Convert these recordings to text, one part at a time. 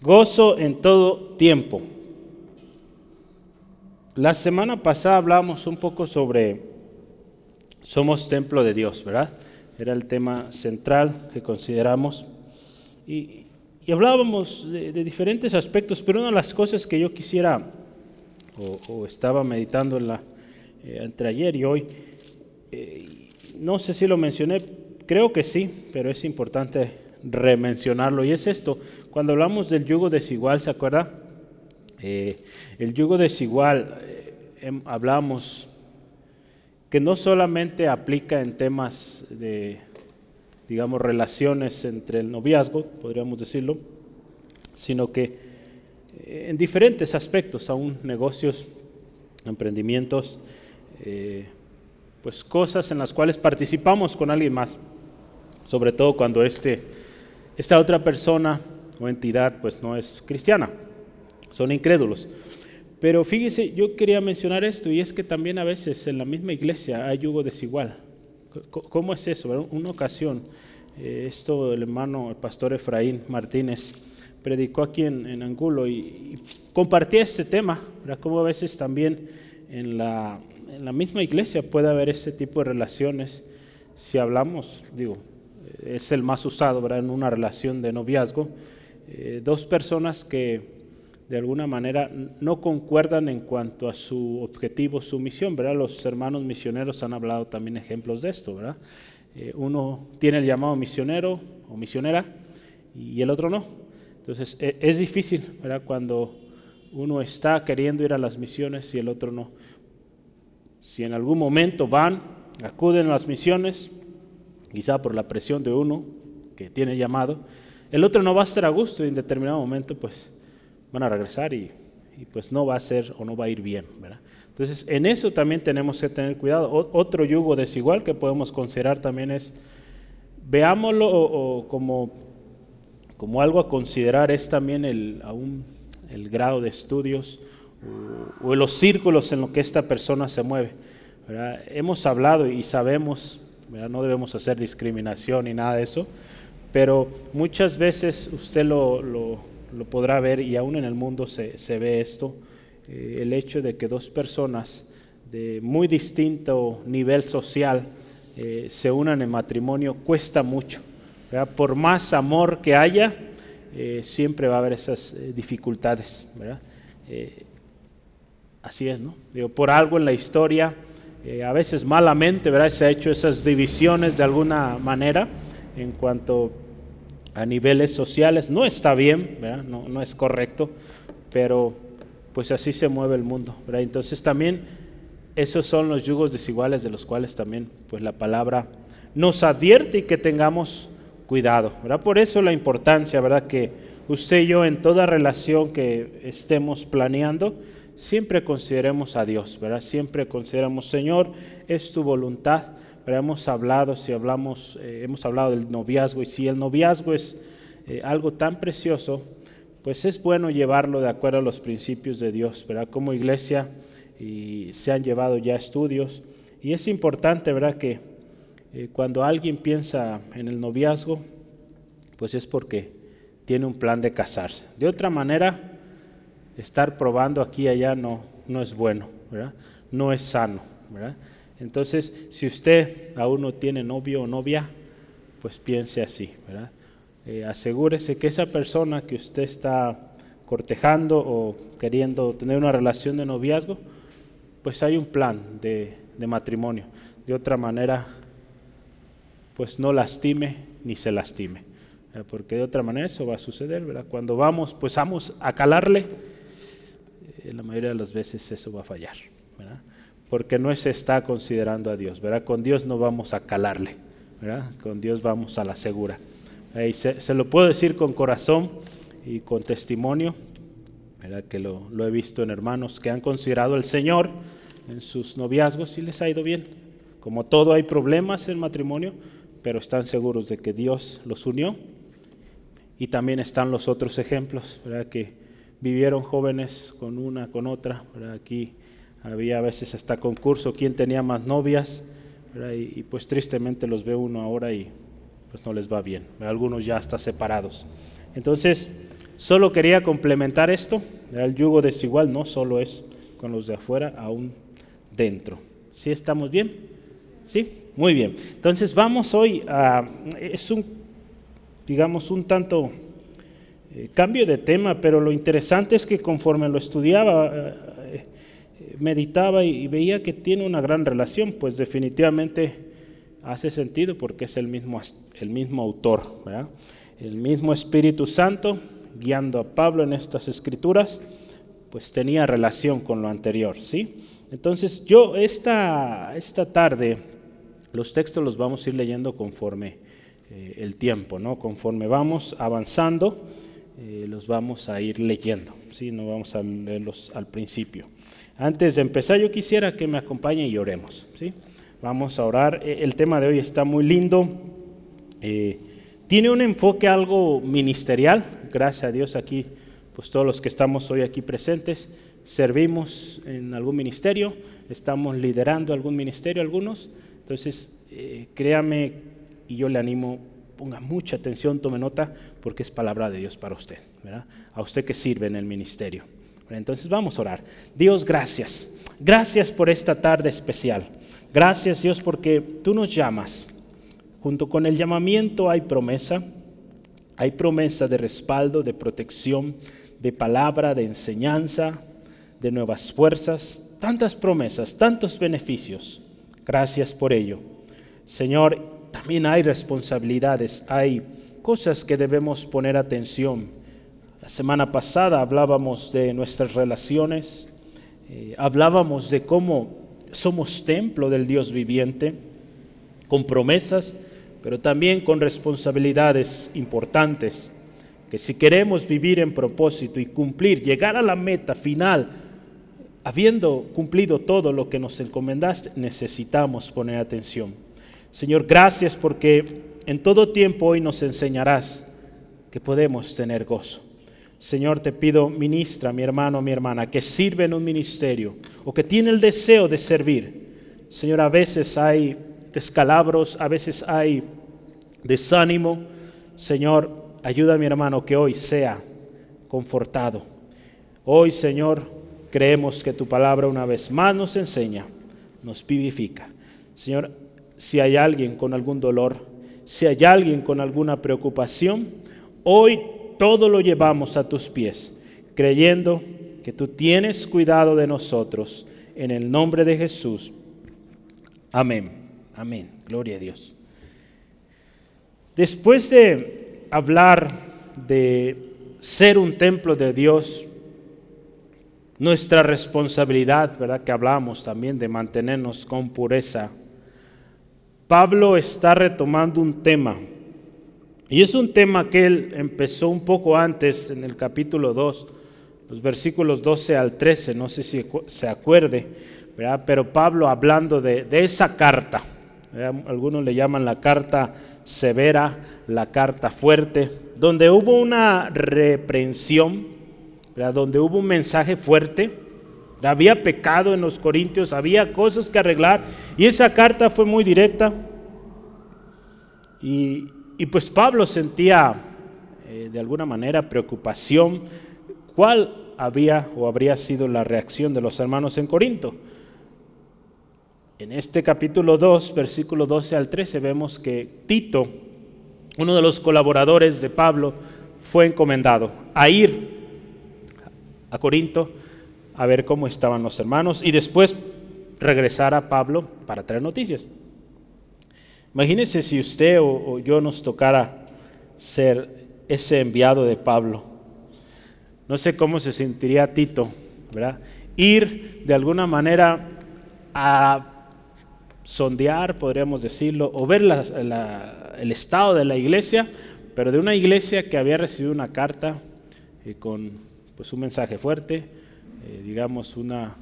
Gozo en todo tiempo. La semana pasada hablamos un poco sobre somos templo de Dios, ¿verdad? Era el tema central que consideramos. Y, hablábamos de, diferentes aspectos, pero una de las cosas que yo quisiera o, estaba meditando eh, entre ayer y hoy, eh, no sé si lo mencioné, creo que sí, pero es importante remencionarlo, y es esto, cuando hablamos del yugo desigual, ¿se acuerda? Eh, el yugo desigual, eh, em, hablamos que no solamente aplica en temas de, digamos, relaciones entre el noviazgo, podríamos decirlo, sino que eh, en diferentes aspectos, aún negocios, emprendimientos, pues cosas en las cuales participamos con alguien más, sobre todo cuando este, esta otra persona o entidad pues no es cristiana, son incrédulos. Pero fíjese, yo quería mencionar esto y es que también a veces en la misma iglesia hay yugo desigual. ¿Cómo es eso? Una ocasión, eh, esto el hermano, el pastor Efraín Martínez, predicó aquí en, Angulo y, compartía este tema, ¿verdad? Cómo a veces también en la, en la misma iglesia puede haber ese tipo de relaciones. Si hablamos, digo, es el más usado, ¿verdad? En una relación de noviazgo eh, dos personas que de alguna manera no concuerdan en cuanto a su objetivo, su misión, ¿verdad? Los hermanos misioneros han hablado también ejemplos de esto, ¿verdad? Eh, uno tiene el llamado misionero o misionera y el otro no. Entonces e, es difícil, ¿verdad? Cuando uno está queriendo ir a las misiones y el otro no. Si en algún momento van, acuden a las misiones, quizá por la presión de uno que tiene llamado, el otro no va a estar a gusto y en determinado momento pues van a regresar y, pues no va a ser o no va a ir bien. ¿verdad? Entonces en eso también tenemos que tener cuidado. otro yugo desigual que podemos considerar también es, veámoslo como, como algo a considerar es también el, aún el grado de estudios o, los círculos en los que esta persona se mueve. Hemos hablado y sabemos, no debemos hacer discriminación ni nada de eso, pero muchas veces usted lo, lo, podrá ver y aún en el mundo se, se ve esto, eh, el hecho de que dos personas de muy distinto nivel social eh, se unan en matrimonio cuesta mucho. Por más amor que haya, eh, siempre va a haber esas dificultades. así es, ¿no? Digo, por algo en la historia, a veces malamente, ¿verdad? Se ha hecho esas divisiones de alguna manera en cuanto a niveles sociales. No está bien, No, es correcto, pero pues así se mueve el mundo. Entonces también esos son los yugos desiguales de los cuales también pues la palabra nos advierte y que tengamos cuidado. Por eso la importancia. Que usted y yo en toda relación que estemos planeando, siempre consideremos a Dios. Siempre consideramos, Señor, es tu voluntad hemos hablado, si hablamos, eh, hemos hablado del noviazgo y si el noviazgo es eh, algo tan precioso, pues es bueno llevarlo de acuerdo a los principios de Dios, ¿verdad? Como iglesia y se han llevado ya estudios y es importante, ¿verdad? Que eh, cuando alguien piensa en el noviazgo, pues es porque tiene un plan de casarse. De otra manera, estar probando aquí y allá no, no es bueno, ¿verdad? No es sano, ¿verdad? Entonces, si usted aún no tiene novio o novia, pues piense así, ¿verdad? Eh, asegúrese que esa persona que usted está cortejando o queriendo tener una relación de noviazgo, pues hay un plan de, matrimonio. De otra manera, pues no lastime ni se lastime. Porque de otra manera eso va a suceder, ¿verdad? Cuando vamos, pues vamos a calarle, eh, la mayoría de las veces eso va a fallar, ¿verdad? Porque no se está considerando a Dios, ¿verdad? Con Dios no vamos a calarle, ¿verdad? Con Dios vamos a la segura. se, lo puedo decir con corazón y con testimonio, ¿verdad? Que lo, he visto en hermanos que han considerado al Señor en sus noviazgos y les ha ido bien. Como todo hay problemas en matrimonio, pero están seguros de que Dios los unió. Y también están los otros ejemplos, ¿verdad? Que vivieron jóvenes con una, con otra, ¿verdad? Aquí había a veces hasta concurso, quién tenía más novias, y, pues tristemente los ve uno ahora y pues no les va bien, algunos ya están separados. Entonces, solo quería complementar esto, el yugo desigual no solo es con los de afuera, aún dentro. ¿Sí estamos bien? ¿Sí? Muy bien. Entonces vamos hoy a, es un, digamos, un tanto eh, cambio de tema, pero lo interesante es que conforme lo estudiaba, eh, meditaba y, veía que tiene una gran relación, pues definitivamente hace sentido porque es el mismo, el mismo autor, el mismo Espíritu Santo guiando a Pablo en estas escrituras, pues tenía relación con lo anterior, ¿sí? Entonces yo esta, esta tarde los textos los vamos a ir leyendo conforme eh, el tiempo, ¿no? Conforme vamos avanzando, eh, los vamos a ir leyendo, ¿sí? No vamos a leerlos al principio. Antes de empezar, yo quisiera que me acompañe y oremos, ¿sí? Vamos a orar. E, el tema de hoy está muy lindo. Eh, tiene un enfoque algo ministerial. Gracias a Dios aquí, pues todos los que estamos hoy aquí presentes, servimos en algún ministerio, estamos liderando algún ministerio algunos. Entonces, eh, créame y yo le animo, ponga mucha atención, tome nota, porque es palabra de Dios para usted, ¿verdad? A usted que sirve en el ministerio. Entonces vamos a orar. Dios, gracias. Gracias por esta tarde especial. Gracias Dios porque tú nos llamas. Junto con el llamamiento hay promesa. Hay promesa de respaldo, de protección, de palabra, de enseñanza, de nuevas fuerzas. Tantas promesas, tantos beneficios. Gracias por ello. Señor, también hay responsabilidades, hay cosas que debemos poner atención. La semana pasada hablábamos de nuestras relaciones, eh, hablábamos de cómo somos templo del Dios viviente, con promesas, pero también con responsabilidades importantes, que si queremos vivir en propósito y cumplir, llegar a la meta final, habiendo cumplido todo lo que nos encomendaste, necesitamos poner atención. Señor, gracias porque en todo tiempo hoy nos enseñarás que podemos tener gozo. Señor, te pido, ministra, mi hermano, mi hermana, que sirve en un ministerio o que tiene el deseo de servir. Señor, a veces hay descalabros, a veces hay desánimo. Señor, ayuda a mi hermano que hoy sea confortado. Hoy, Señor, creemos que tu palabra una vez más nos enseña, nos vivifica. Señor, si hay alguien con algún dolor, si hay alguien con alguna preocupación, hoy todo lo llevamos a tus pies, creyendo que tú tienes cuidado de nosotros. En el nombre de Jesús. Amén. Amén. Gloria a Dios. Después de hablar de ser un templo de Dios, nuestra responsabilidad, ¿verdad? Que hablamos también de mantenernos con pureza. Pablo está retomando un tema, y es un tema que él empezó un poco antes en el capítulo 2, los versículos 12 al 13, no sé si se acuerde, ¿verdad? pero Pablo hablando de, esa carta, algunos le llaman la carta severa, la carta fuerte, donde hubo una reprensión, donde hubo un mensaje fuerte, había pecado en los corintios, había cosas que arreglar, y esa carta fue muy directa. Y, pues Pablo sentía eh, de alguna manera preocupación, cuál había o habría sido la reacción de los hermanos en Corinto. En este capítulo 2, versículo 12 al 13, vemos que Tito, uno de los colaboradores de Pablo, fue encomendado a ir a Corinto a ver cómo estaban los hermanos y después regresar a Pablo para traer noticias. Imagínense si usted o, yo nos tocara ser ese enviado de Pablo. No sé cómo se sentiría Tito, ¿verdad? Ir de alguna manera a sondear, podríamos decirlo, o ver el estado de la iglesia, pero de una iglesia que había recibido una carta eh, con pues un mensaje fuerte, eh, digamos una,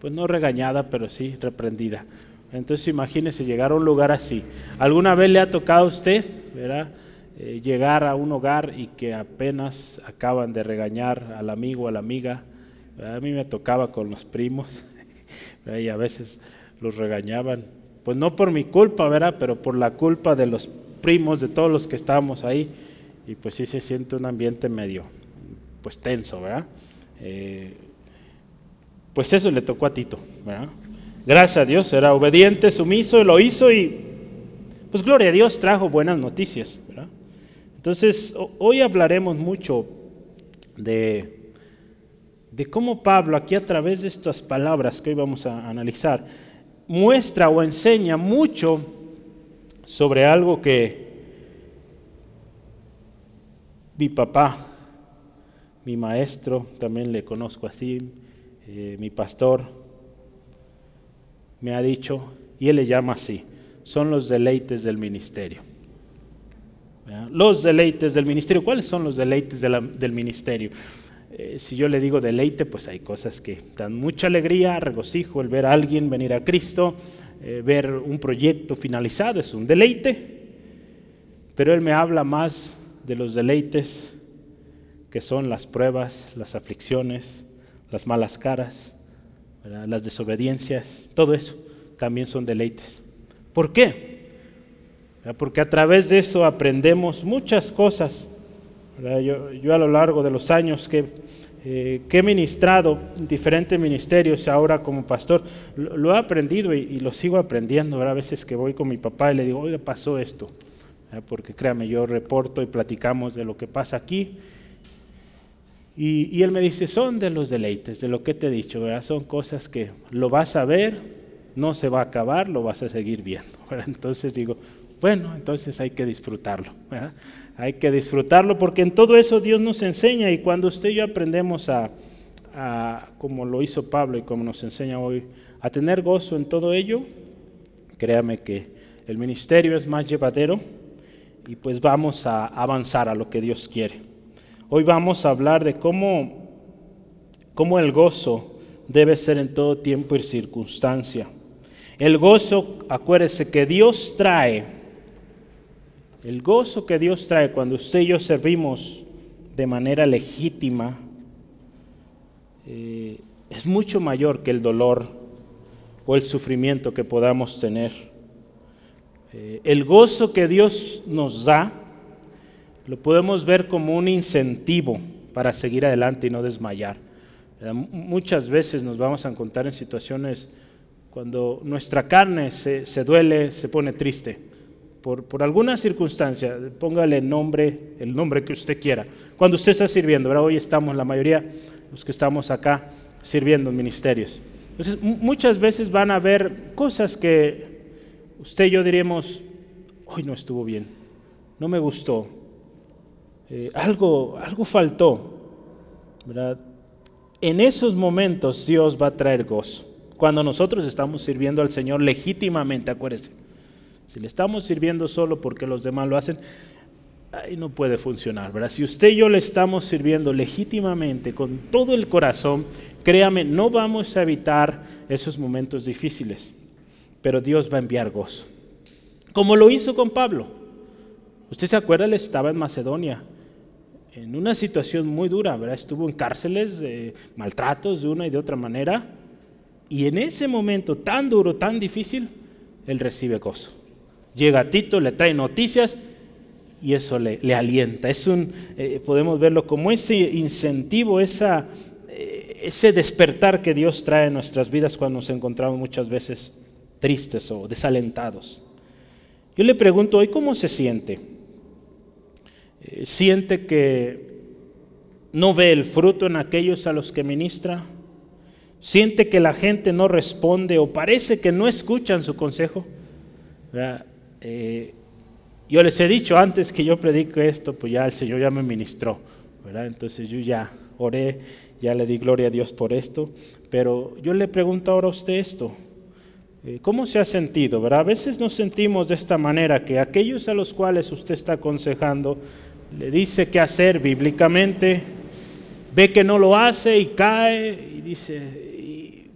pues no regañada, pero sí reprendida. Entonces imagínese llegar a un lugar así. ¿Alguna vez le ha tocado a usted, ¿verdad? Eh, llegar a un hogar y que apenas acaban de regañar al amigo a la amiga? A mí me tocaba con los primos y a veces los regañaban. Pues no por mi culpa, ¿verdad? Pero por la culpa de los primos, de todos los que estábamos ahí. Y pues sí se siente un ambiente medio, pues tenso, ¿verdad? Eh, pues eso le tocó a Tito, ¿verdad? Gracias a Dios, era obediente, sumiso, lo hizo y pues gloria a Dios trajo buenas noticias. Entonces, hoy hablaremos mucho de, de cómo Pablo, aquí a través de estas palabras que hoy vamos a analizar, muestra o enseña mucho sobre algo que mi papá, mi maestro, también le conozco así, eh, mi pastor, me ha dicho, y él le llama así, son los deleites del ministerio. Los deleites del ministerio, ¿cuáles son los deleites del ministerio? Eh, si yo le digo deleite, pues hay cosas que dan mucha alegría, regocijo, el ver a alguien venir a Cristo, eh, ver un proyecto finalizado, es un deleite, pero él me habla más de los deleites que son las pruebas, las aflicciones, las malas caras, las desobediencias, todo eso también son deleites. ¿Por qué? Porque a través de eso aprendemos muchas cosas. Yo, a lo largo de los años que, eh, he ministrado en diferentes ministerios, ahora como pastor, lo, he aprendido y, lo sigo aprendiendo. A veces que voy con mi papá y le digo, oiga, pasó esto. Porque créame, yo reporto y platicamos de lo que pasa aquí y, él me dice, son de los deleites, de lo que te he dicho, ¿verdad? Son cosas que lo vas a ver, no se va a acabar, lo vas a seguir viendo. Entonces digo, bueno, entonces hay que disfrutarlo. Hay que disfrutarlo porque en todo eso Dios nos enseña y cuando usted y yo aprendemos a, a, como lo hizo Pablo y como nos enseña hoy, a tener gozo en todo ello, créame que el ministerio es más llevadero y pues vamos a avanzar a lo que Dios quiere. Hoy vamos a hablar de cómo, cómo el gozo debe ser en todo tiempo y circunstancia. El gozo, acuérdese que Dios trae, el gozo que Dios trae cuando usted y yo servimos de manera legítima, eh, es mucho mayor que el dolor o el sufrimiento que podamos tener. Eh, el gozo que Dios nos da lo podemos ver como un incentivo para seguir adelante y no desmayar. Muchas veces nos vamos a encontrar en situaciones cuando nuestra carne se, duele, se pone triste, por, por, alguna circunstancia, póngale nombre, el nombre que usted quiera. Cuando usted está sirviendo, hoy estamos, la mayoría, los que estamos acá, sirviendo en ministerios. Entonces, muchas veces van a haber cosas que usted y yo diríamos, hoy no estuvo bien, no me gustó, eh, algo, algo faltó. En esos momentos Dios va a traer gozo. Cuando nosotros estamos sirviendo al Señor legítimamente, acuérdense. Si le estamos sirviendo solo porque los demás lo hacen, ahí no puede funcionar. ¿verdad? Si usted y yo le estamos sirviendo legítimamente, con todo el corazón, créame, no vamos a evitar esos momentos difíciles, pero Dios va a enviar gozo. Como lo hizo con Pablo. Usted se acuerda, él estaba en Macedonia en una situación muy dura, ¿verdad? Estuvo en cárceles, de maltratos de una y de otra manera. Y en ese momento tan duro, tan difícil, él recibe gozo. Llega Tito, le trae noticias y eso le, alienta. Es un, eh, podemos verlo como ese incentivo, esa, eh, ese despertar que Dios trae en nuestras vidas cuando nos encontramos muchas veces tristes o desalentados. Yo le pregunto hoy, ¿cómo se siente? Eh, siente que no ve el fruto en aquellos a los que ministra, siente que la gente no responde o parece que no escuchan su consejo. Eh, yo les he dicho antes que yo predico esto, pues ya el Señor ya me ministró, ¿verdad? Entonces yo ya oré, ya le di gloria a Dios por esto, pero yo le pregunto ahora a usted esto, eh, ¿cómo se ha sentido? ¿verdad? A veces nos sentimos de esta manera, que aquellos a los cuales usted está aconsejando, le dice qué hacer bíblicamente, ve que no lo hace y cae y dice,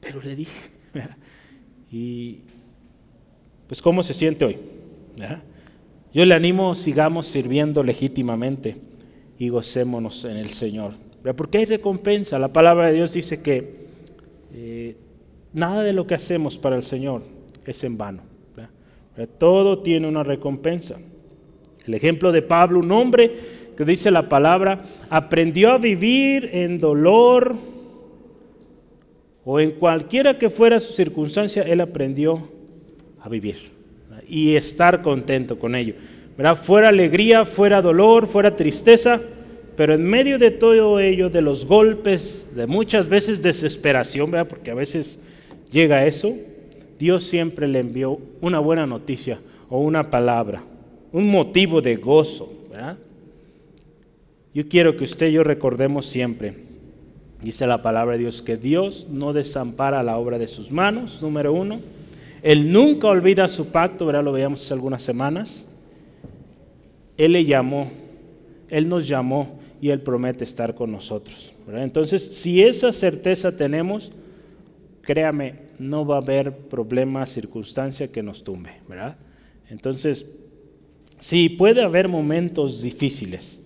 pero le dije, y pues ¿cómo se siente hoy? Yo le animo, sigamos sirviendo legítimamente y gocémonos en el Señor. Porque hay recompensa. La palabra de Dios dice que eh, nada de lo que hacemos para el Señor es en vano. Todo tiene una recompensa. El ejemplo de Pablo, un hombre que dice la palabra, aprendió a vivir en dolor o en cualquiera que fuera su circunstancia, él aprendió a vivir y estar contento con ello. ¿verdad? Fuera alegría, fuera dolor, fuera tristeza, pero en medio de todo ello, de los golpes, de muchas veces desesperación, porque a veces llega eso, Dios siempre le envió una buena noticia o una palabra, un motivo de gozo. ¿verdad? Yo quiero que usted y yo recordemos siempre, dice la palabra de Dios, que Dios no desampara la obra de sus manos, número uno. Él nunca olvida su pacto, ¿verdad? Lo veíamos hace algunas semanas. Él le llamó, Él nos llamó y Él promete estar con nosotros. Entonces, si esa certeza tenemos, créame, no va a haber problema, circunstancia que nos tumbe. ¿verdad? Entonces, sí, puede haber momentos difíciles,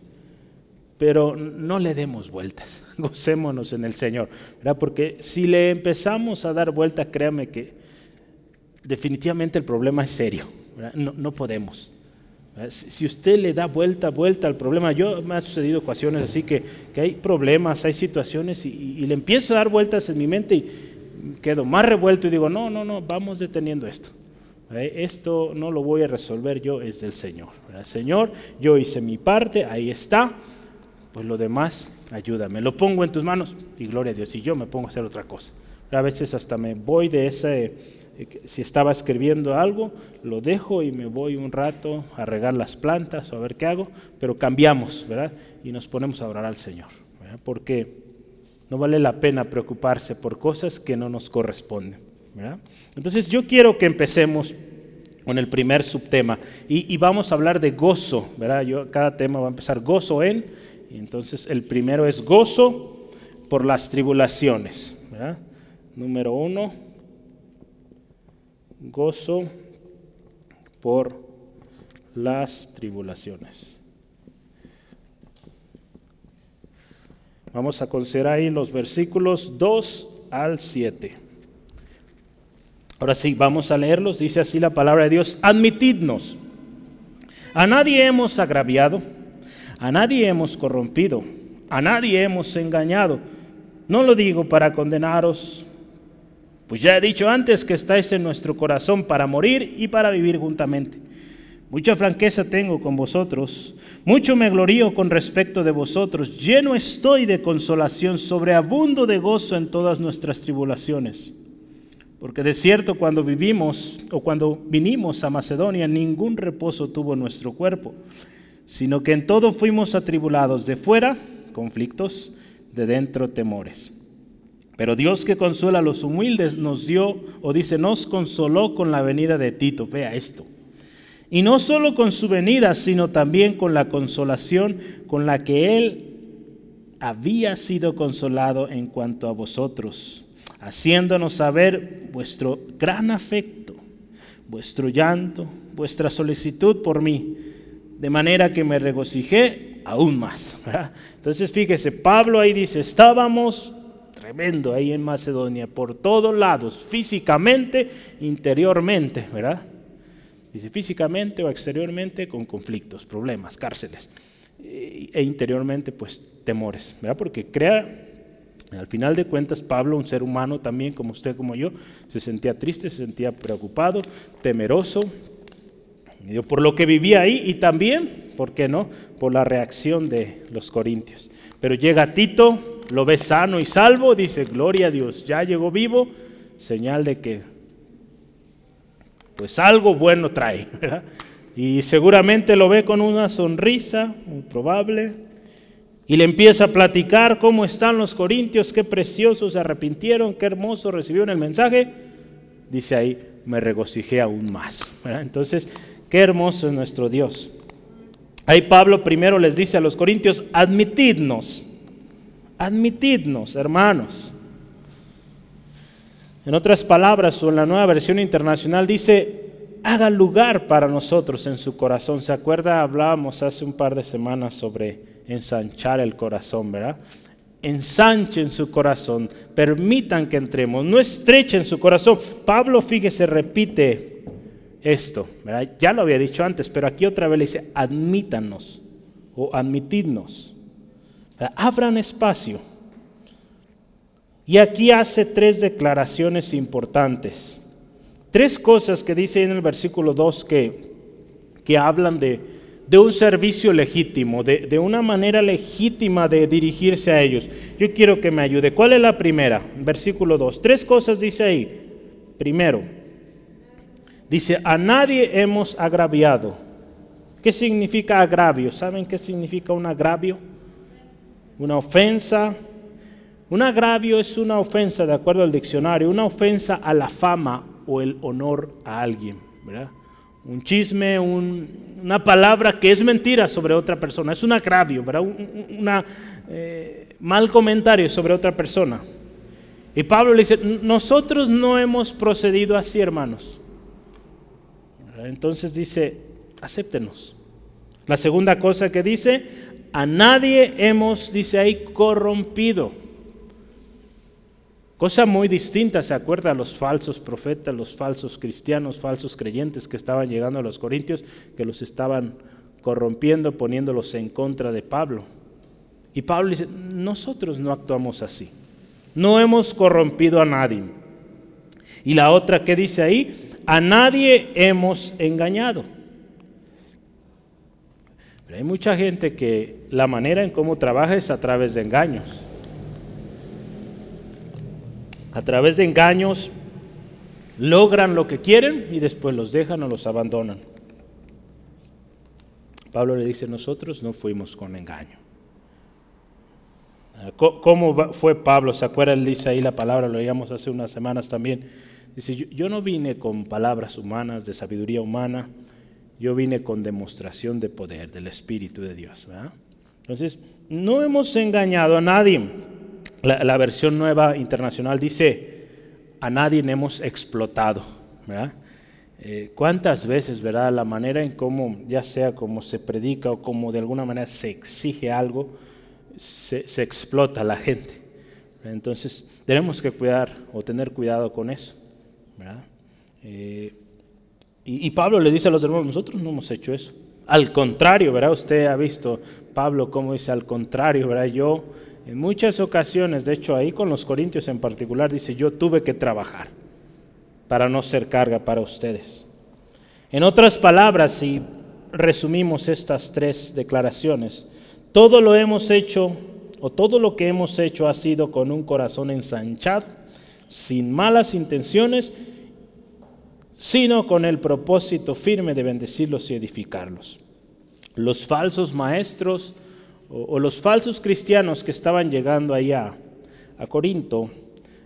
pero no le demos vueltas, gocémonos en el Señor, ¿verdad? porque si le empezamos a dar vueltas, créame que definitivamente el problema es serio, no, no podemos. Si usted le da vuelta, vuelta al problema, yo me ha sucedido ocasiones así que, que hay problemas, hay situaciones y, le empiezo a dar vueltas en mi mente y quedo más revuelto y digo, no, no, no, vamos deteniendo esto. Esto no lo voy a resolver yo, es del Señor. Señor, yo hice mi parte, ahí está, pues lo demás, ayúdame. Lo pongo en tus manos y gloria a Dios. Y yo me pongo a hacer otra cosa. A veces hasta me voy de ese eh, si estaba escribiendo algo, lo dejo y me voy un rato a regar las plantas o a ver qué hago, pero cambiamos, ¿verdad? Y nos ponemos a orar al Señor. Porque no vale la pena preocuparse por cosas que no nos corresponden, Entonces yo quiero que empecemos con el primer subtema y, vamos a hablar de gozo, ¿verdad? Yo, cada tema va a empezar gozo en, y entonces el primero es gozo por las tribulaciones. Número uno, gozo por las tribulaciones. Vamos a considerar ahí los versículos 2 al 7. Ahora sí, vamos a leerlos. Dice así la palabra de Dios, admitidnos. A nadie hemos agraviado, a nadie hemos corrompido, a nadie hemos engañado. No lo digo para condenaros, pues ya he dicho antes que estáis en nuestro corazón para morir y para vivir juntamente. Mucha franqueza tengo con vosotros, mucho me glorío con respecto de vosotros, lleno estoy de consolación, sobreabundo de gozo en todas nuestras tribulaciones. Porque de cierto cuando vivimos o cuando vinimos a Macedonia, ningún reposo tuvo nuestro cuerpo, sino que en todo fuimos atribulados, de fuera conflictos, de dentro temores. Pero Dios que consuela a los humildes nos dio, o dice, nos consoló con la venida de Tito. Vea esto. Y no solo con su venida, sino también con la consolación con la que él había sido consolado en cuanto a vosotros, haciéndonos saber vuestro gran afecto, vuestro llanto, vuestra solicitud por mí, de manera que me regocijé aún más. Entonces fíjese, Pablo ahí dice, estábamos tremendo ahí en Macedonia, por todos lados, físicamente, interiormente, ¿verdad? Dice físicamente o exteriormente con conflictos, problemas, cárceles. E interiormente, pues temores, ¿verdad? Porque crea, al final de cuentas, Pablo, un ser humano también, como usted, como yo, se sentía triste, se sentía preocupado, temeroso, por lo que vivía ahí y también, ¿por qué no?, por la reacción de los corintios. Pero llega Tito, lo ve sano y salvo, dice, gloria a Dios, ya llegó vivo, señal de que pues algo bueno trae. Y seguramente lo ve con una sonrisa, muy probable, y le empieza a platicar cómo están los corintios, qué preciosos se arrepintieron, qué hermoso recibieron el mensaje. Dice ahí, me regocijé aún más. Entonces, qué hermoso es nuestro Dios. Ahí Pablo primero les dice a los corintios, admitidnos Admitidnos, hermanos. En otras palabras, o en la nueva versión internacional dice, haga lugar para nosotros en su corazón. ¿Se acuerda? Hablábamos hace un par de semanas sobre ensanchar el corazón, ¿verdad? Ensanchen su corazón, permitan que entremos, no estrechen su corazón. Pablo, fíjese, repite esto, ¿verdad? Ya lo había dicho antes, pero aquí otra vez le dice, admítanos o admitidnos. Abran espacio. Y aquí hace tres declaraciones importantes. Tres cosas que dice en el versículo 2 que, que hablan de, de un servicio legítimo, de, de, una manera legítima de dirigirse a ellos. Yo quiero que me ayude. ¿Cuál es la primera? Versículo 2. Tres cosas dice ahí. Primero, dice, a nadie hemos agraviado ¿Qué significa agravio? ¿Saben qué significa un agravio? Una ofensa. Un agravio es una ofensa, de acuerdo al diccionario, una ofensa a la fama o el honor a alguien. ¿verdad? Un chisme, una palabra que es mentira sobre otra persona. Es un agravio, ¿verdad? un eh, mal comentario sobre otra persona. Y Pablo le dice, nosotros no hemos procedido así, hermanos. Entonces dice, acéptenos. La segunda cosa que dice, a nadie hemos, dice ahí, corrompido. Cosa muy distinta, se acuerda, a los falsos profetas, los falsos cristianos, falsos creyentes que estaban llegando a los corintios, que los estaban corrompiendo, poniéndolos en contra de Pablo. Y Pablo dice, nosotros no actuamos así. No hemos corrompido a nadie. Y la otra que dice ahí, a nadie hemos engañado. Pero hay mucha gente que la manera en cómo trabaja es a través de engaños. A través de engaños logran lo que quieren y después los dejan o los abandonan. Pablo le dice, nosotros no fuimos con engaño. Ah, ¿Cómo fue Pablo? ¿Se acuerda? Él dice ahí la palabra, lo oíamos hace unas semanas también. Dice, yo no vine con palabras humanas, de sabiduría humana, yo vine con demostración de poder del Espíritu de Dios. Entonces, no hemos engañado a nadie. La, versión nueva internacional dice, a nadie hemos explotado. Eh, ¿Cuántas veces, verdad, la manera en cómo, ya sea como se predica o como de alguna manera se exige algo, se, explota a la gente? Entonces, tenemos que cuidar o tener cuidado con eso. ¿verdad? Eh, y, Pablo le dice a los hermanos, nosotros no hemos hecho eso. Al contrario, ¿verdad? Usted ha visto Pablo cómo dice al contrario, ¿verdad? Yo en muchas ocasiones, de hecho ahí con los corintios en particular, dice, yo tuve que trabajar para no ser carga para ustedes. En otras palabras, si resumimos estas tres declaraciones, todo lo hemos hecho, o todo lo que hemos hecho ha sido con un corazón ensanchado, sin malas intenciones sino con el propósito firme de bendecirlos y edificarlos. Los falsos maestros o, los falsos cristianos que estaban llegando allá a Corinto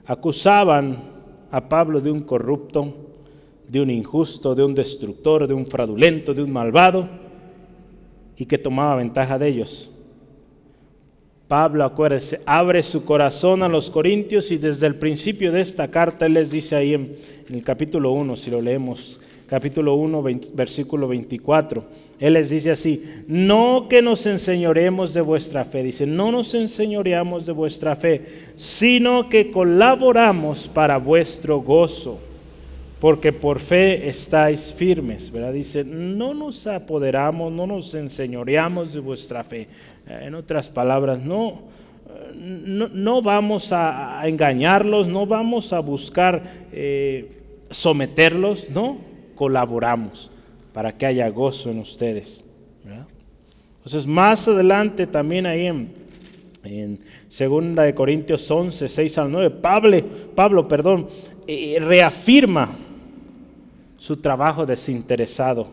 acusaban a Pablo de un corrupto, de un injusto, de un destructor, de un fraudulento, de un malvado, y que tomaba ventaja de ellos. Pablo, acuérdese, abre su corazón a los corintios y desde el principio de esta carta él les dice ahí en, el capítulo 1, si lo leemos, capítulo 1, versículo 24, él les dice así, no que nos enseñoremos de vuestra fe, dice, no nos enseñoreamos de vuestra fe, sino que colaboramos para vuestro gozo, porque por fe estáis firmes, ¿verdad? Dice, no nos apoderamos, no nos enseñoreamos de vuestra fe eh, en otras palabras, no, no, vamos a, engañarlos, no vamos a buscar eh, someterlos, no, colaboramos para que haya gozo en ustedes. Entonces, más adelante también ahí en, en 2 de Corintios 11, 6 al 9, Pablo, Pablo perdón, eh, reafirma su trabajo desinteresado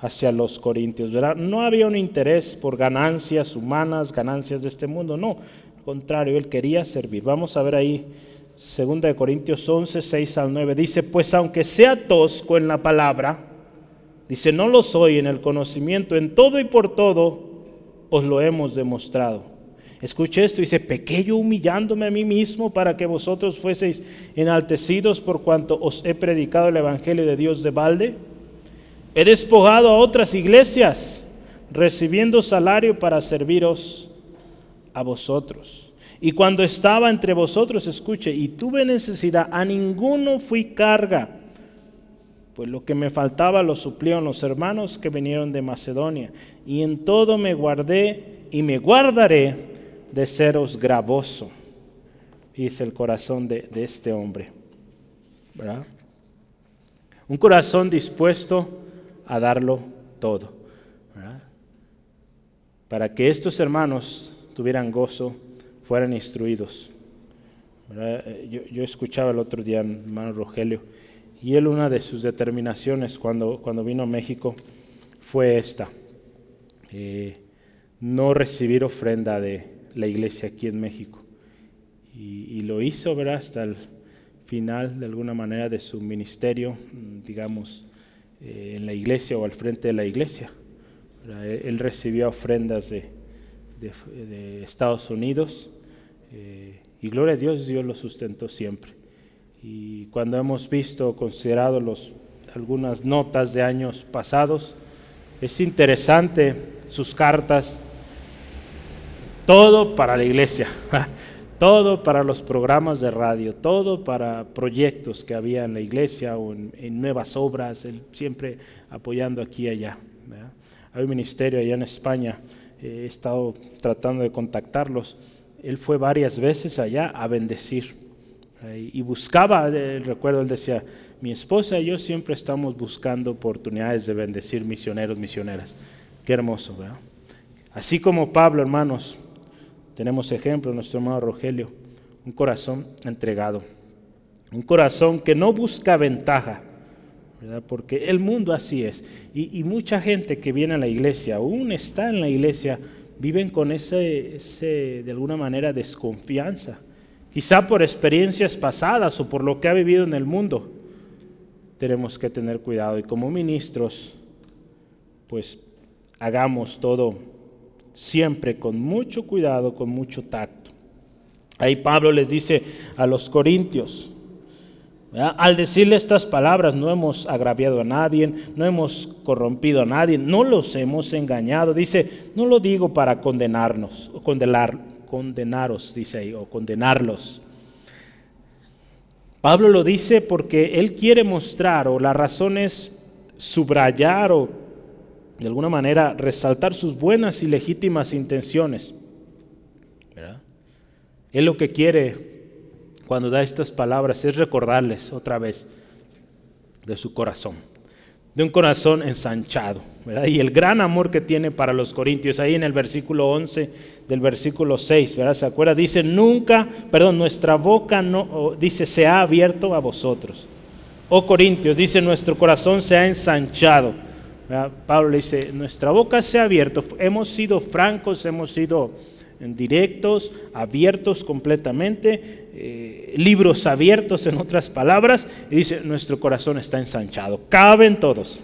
hacia los corintios. No había un interés por ganancias humanas, ganancias de este mundo, no. Al contrario, él quería servir. Vamos a ver ahí 2 Corintios 11, 6 al 9. Dice, pues aunque sea tosco en la palabra, dice, no lo soy en el conocimiento, en todo y por todo os lo hemos demostrado. Escuche esto, dice, pequeño humillándome a mí mismo para que vosotros fueseis enaltecidos por cuanto os he predicado el Evangelio de Dios de balde. He despojado a otras iglesias, recibiendo salario para serviros a vosotros. Y cuando estaba entre vosotros, escuche, y tuve necesidad, a ninguno fui carga, pues lo que me faltaba lo suplieron los hermanos que vinieron de Macedonia, y en todo me guardé y me guardaré de seros gravoso, dice el corazón de, este hombre. Un corazón dispuesto a darlo todo. Para que estos hermanos tuvieran gozo, fueran instruidos. Yo, yo, escuchaba el otro día, hermano Rogelio, y él una de sus determinaciones cuando, cuando vino a México fue esta, eh, no recibir ofrenda de la iglesia aquí en México. Y, lo hizo ¿verdad? hasta el final, de alguna manera, de su ministerio, digamos, eh, en la iglesia o al frente de la iglesia. Él recibió ofrendas de, Estados Unidos eh, y gloria a Dios, Dios lo sustentó siempre. Y cuando hemos visto, considerado los, algunas notas de años pasados, es interesante sus cartas, todo para la iglesia, todo para los programas de radio, todo para proyectos que había en la iglesia o en, nuevas obras, él siempre apoyando aquí y allá. Hay un ministerio allá en España, he estado tratando de contactarlos, él fue varias veces allá a bendecir y buscaba, recuerdo, él decía, mi esposa y yo siempre estamos buscando oportunidades de bendecir misioneros, misioneras. Qué hermoso, ¿verdad? Así como Pablo, hermanos, tenemos ejemplo, nuestro hermano Rogelio, un corazón entregado, un corazón que no busca ventaja, ¿verdad? porque el mundo así es. Y, mucha gente que viene a la iglesia, aún está en la iglesia, viven con ese, ese de alguna manera, desconfianza quizá por experiencias pasadas o por lo que ha vivido en el mundo, tenemos que tener cuidado. Y como ministros, pues hagamos todo siempre con mucho cuidado, con mucho tacto. Ahí Pablo les dice a los corintios, al decirle estas palabras, no hemos agraviado a nadie, no hemos corrompido a nadie, no los hemos engañado. Dice, no lo digo para condenarnos o condenar, condenaros, dice ahí, o condenarlos. Pablo lo dice porque él quiere mostrar, o la razón es subrayar o de alguna manera resaltar sus buenas y legítimas intenciones. Él lo que quiere cuando da estas palabras es recordarles otra vez de su corazón de un corazón ensanchado. Y el gran amor que tiene para los corintios, ahí en el versículo 11 del versículo 6, ¿verdad? ¿Se acuerda? Dice, nunca, perdón, nuestra boca no, dice, se ha abierto a vosotros. Oh Corintios, dice, nuestro corazón se ha ensanchado. Pablo le dice, nuestra boca se ha abierto, hemos sido francos, hemos sido directos, abiertos completamente, eh, libros abiertos en otras palabras, y dice, nuestro corazón está ensanchado, caben todos.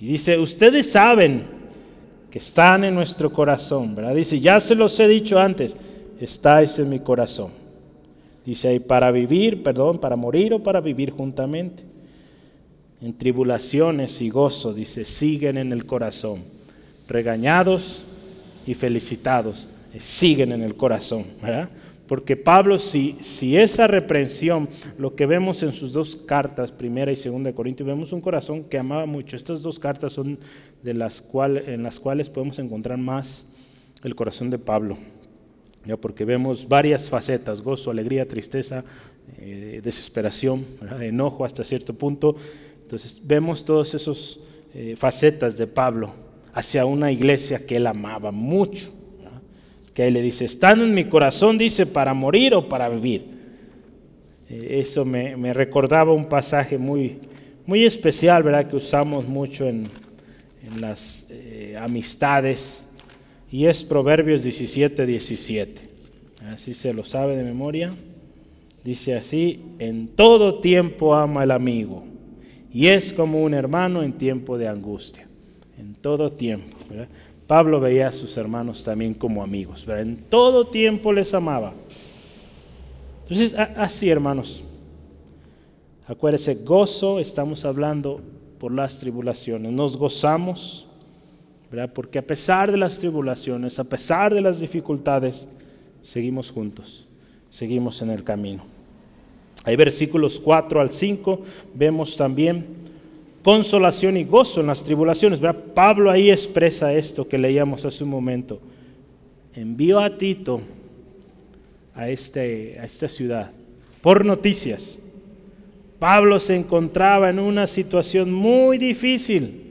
Y dice, ustedes saben que están en nuestro corazón, ¿verdad? Dice, ya se los he dicho antes, estáis en mi corazón. Dice ahí, para vivir, perdón, para morir o para vivir juntamente. En tribulaciones y gozo, dice, siguen en el corazón. Regañados, y felicitados eh, siguen en el corazón, ¿verdad? Porque Pablo, si, esa reprensión, lo que vemos en sus dos cartas, primera y segunda de Corintios, vemos un corazón que amaba mucho. Estas dos cartas son de las en las cuales podemos encontrar más el corazón de Pablo. ¿ya? Porque vemos varias facetas, gozo, alegría, tristeza, eh, desesperación, enojo hasta cierto punto. Entonces vemos todas esas eh, facetas de Pablo hacia una iglesia que él amaba mucho. Que él le dice, están en mi corazón, dice, para morir o para vivir. Eh, eso me, recordaba un pasaje muy, muy especial, ¿verdad? Que usamos mucho en, las eh, amistades. Y es Proverbios 17, 17. Así se lo sabe de memoria. Dice así, en todo tiempo ama el amigo y es como un hermano en tiempo de angustia en todo tiempo. Pablo veía a sus hermanos también como amigos, en todo tiempo les amaba. Entonces, así hermanos, acuérdense, gozo, estamos hablando por las tribulaciones, nos gozamos, porque a pesar de las tribulaciones, a pesar de las dificultades, seguimos juntos, seguimos en el camino. Hay versículos 4 al 5, vemos también consolación y gozo en las tribulaciones. Pablo ahí expresa esto que leíamos hace un momento. Envió a Tito a, este, a esta ciudad por noticias. Pablo se encontraba en una situación muy difícil,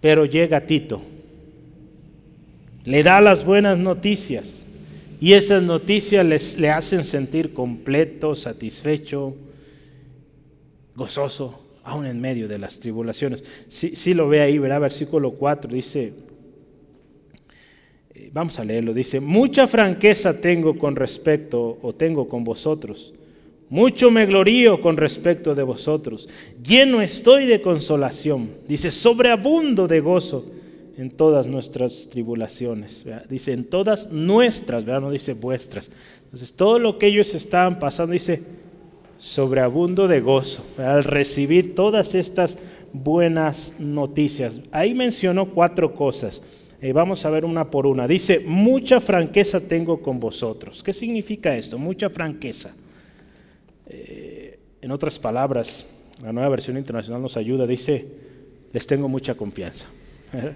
pero llega Tito, le da las buenas noticias y esas noticias les, le hacen sentir completo, satisfecho, gozoso, aún en medio de las tribulaciones. Si sí, lo ve ahí, verá, versículo 4, dice, eh, vamos a leerlo, dice, mucha franqueza tengo con respecto o tengo con vosotros. Mucho me glorío con respecto de vosotros. Lleno estoy de consolación. Dice, sobreabundo de gozo en todas nuestras tribulaciones. Dice, en todas nuestras, ¿verdad? no dice vuestras. Entonces, todo lo que ellos estaban pasando, dice, sobreabundo de gozo, al recibir todas estas buenas noticias. Ahí mencionó cuatro cosas. Eh, vamos a ver una por una. Dice, mucha franqueza tengo con vosotros. ¿Qué significa esto? Mucha franqueza. Eh, en otras palabras, la nueva versión internacional nos ayuda. Dice, les tengo mucha confianza.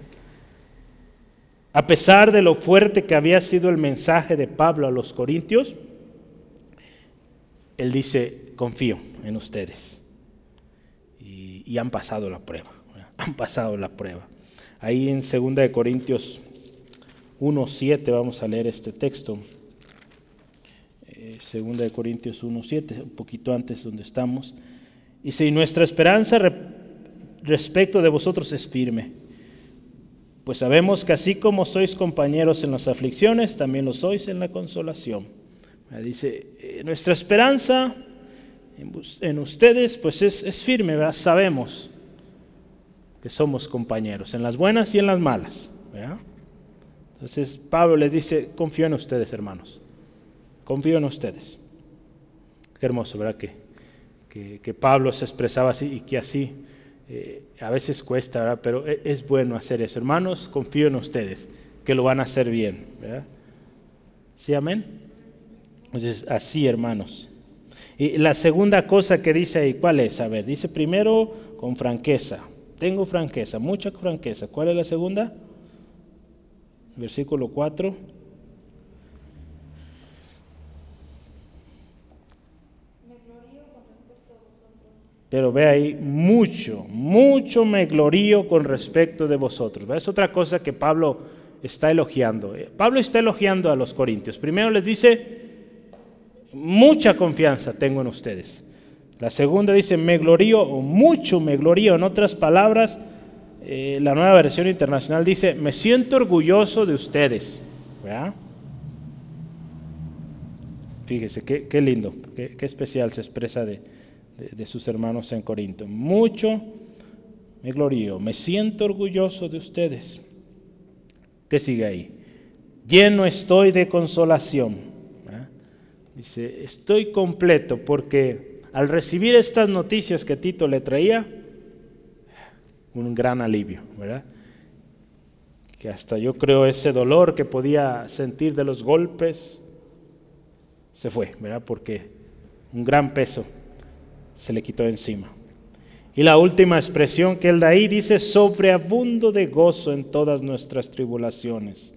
A pesar de lo fuerte que había sido el mensaje de Pablo a los corintios, él dice, confío en ustedes. Y, han pasado la prueba, han pasado la prueba. Ahí en 2 Corintios 1.7 vamos a leer este texto. 2 eh, Corintios 1.7, un poquito antes donde estamos. Y si nuestra esperanza respecto de vosotros es firme pues sabemos que así como sois compañeros en las aflicciones, también lo sois en la consolación. Dice, eh, nuestra esperanza en, ustedes pues es, firme, sabemos que somos compañeros, en las buenas y en las malas. Entonces Pablo les dice, confío en ustedes hermanos, confío en ustedes. Qué hermoso, ¿verdad? Que, Pablo se expresaba así y que así eh, a veces cuesta, pero e, es bueno hacer eso. Hermanos, confío en ustedes, que lo van a hacer bien. ¿Sí, amén? Entonces, así, hermanos. Y la segunda cosa que dice ahí, ¿cuál es? A ver, dice primero con franqueza. Tengo franqueza, mucha franqueza. ¿Cuál es la segunda? Versículo 4. Pero ve ahí, mucho, mucho me glorío con respecto de vosotros. Es otra cosa que Pablo está elogiando. Pablo está elogiando a los corintios. Primero les dice, mucha confianza tengo en ustedes. La segunda dice, me glorío, o mucho me glorío. En otras palabras, eh, la nueva versión internacional dice, me siento orgulloso de ustedes. Fíjese, qué, lindo, qué especial se expresa de, de, sus hermanos en Corinto. Mucho me glorío, me siento orgulloso de ustedes. ¿Qué sigue ahí? Lleno estoy de consolación. Dice, estoy completo porque al recibir estas noticias que Tito le traía, un gran alivio, ¿verdad? Que hasta yo creo ese dolor que podía sentir de los golpes se fue, ¿verdad? Porque un gran peso se le quitó encima. Y la última expresión que él da ahí dice, sobreabundo de gozo en todas nuestras tribulaciones.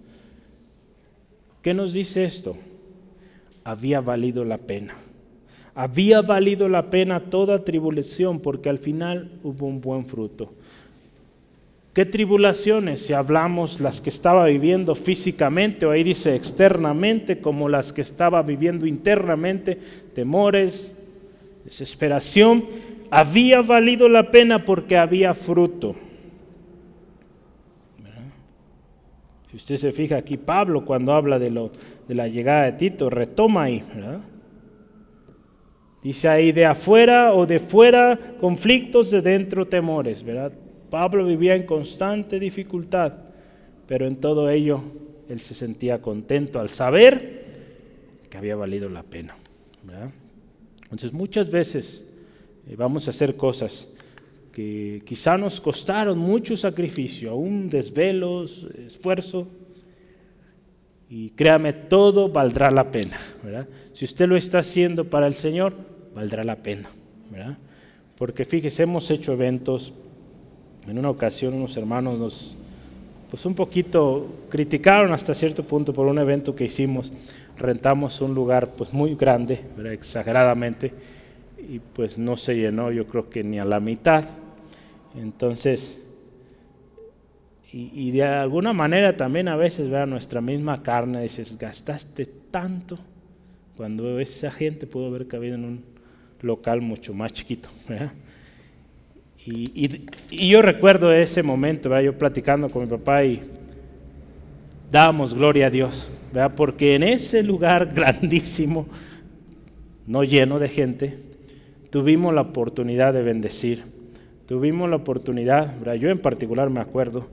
¿Qué nos dice esto? Había valido la pena. Había valido la pena toda tribulación porque al final hubo un buen fruto. ¿Qué tribulaciones? Si hablamos las que estaba viviendo físicamente, o ahí dice externamente, como las que estaba viviendo internamente, temores, desesperación, había valido la pena porque había fruto. Si usted se fija aquí, Pablo cuando habla de, lo, de la llegada de Tito, retoma ahí, Dice ahí de afuera o de fuera conflictos, de dentro temores, ¿verdad? Pablo vivía en constante dificultad, pero en todo ello él se sentía contento al saber que había valido la pena, ¿verdad? Entonces muchas veces eh, vamos a hacer cosas que quizá nos costaron mucho sacrificio, aún desvelos, esfuerzo, Y créame, todo valdrá la pena, ¿verdad? Si usted lo está haciendo para el Señor, valdrá la pena, ¿verdad? Porque fíjese, hemos hecho eventos. En una ocasión unos hermanos nos, pues un poquito criticaron hasta cierto punto por un evento que hicimos. Rentamos un lugar pues muy grande, exageradamente, y pues no se llenó yo creo que ni a la mitad. Entonces, y, de alguna manera también a veces, vea nuestra misma carne, dices, gastaste tanto cuando esa gente pudo haber cabido en un local mucho más chiquito. Y, yo recuerdo ese momento, ¿verdad? yo platicando con mi papá y dábamos gloria a Dios, ¿verdad? porque en ese lugar grandísimo, no lleno de gente, tuvimos la oportunidad de bendecir, tuvimos la oportunidad, ¿verdad? yo en particular me acuerdo,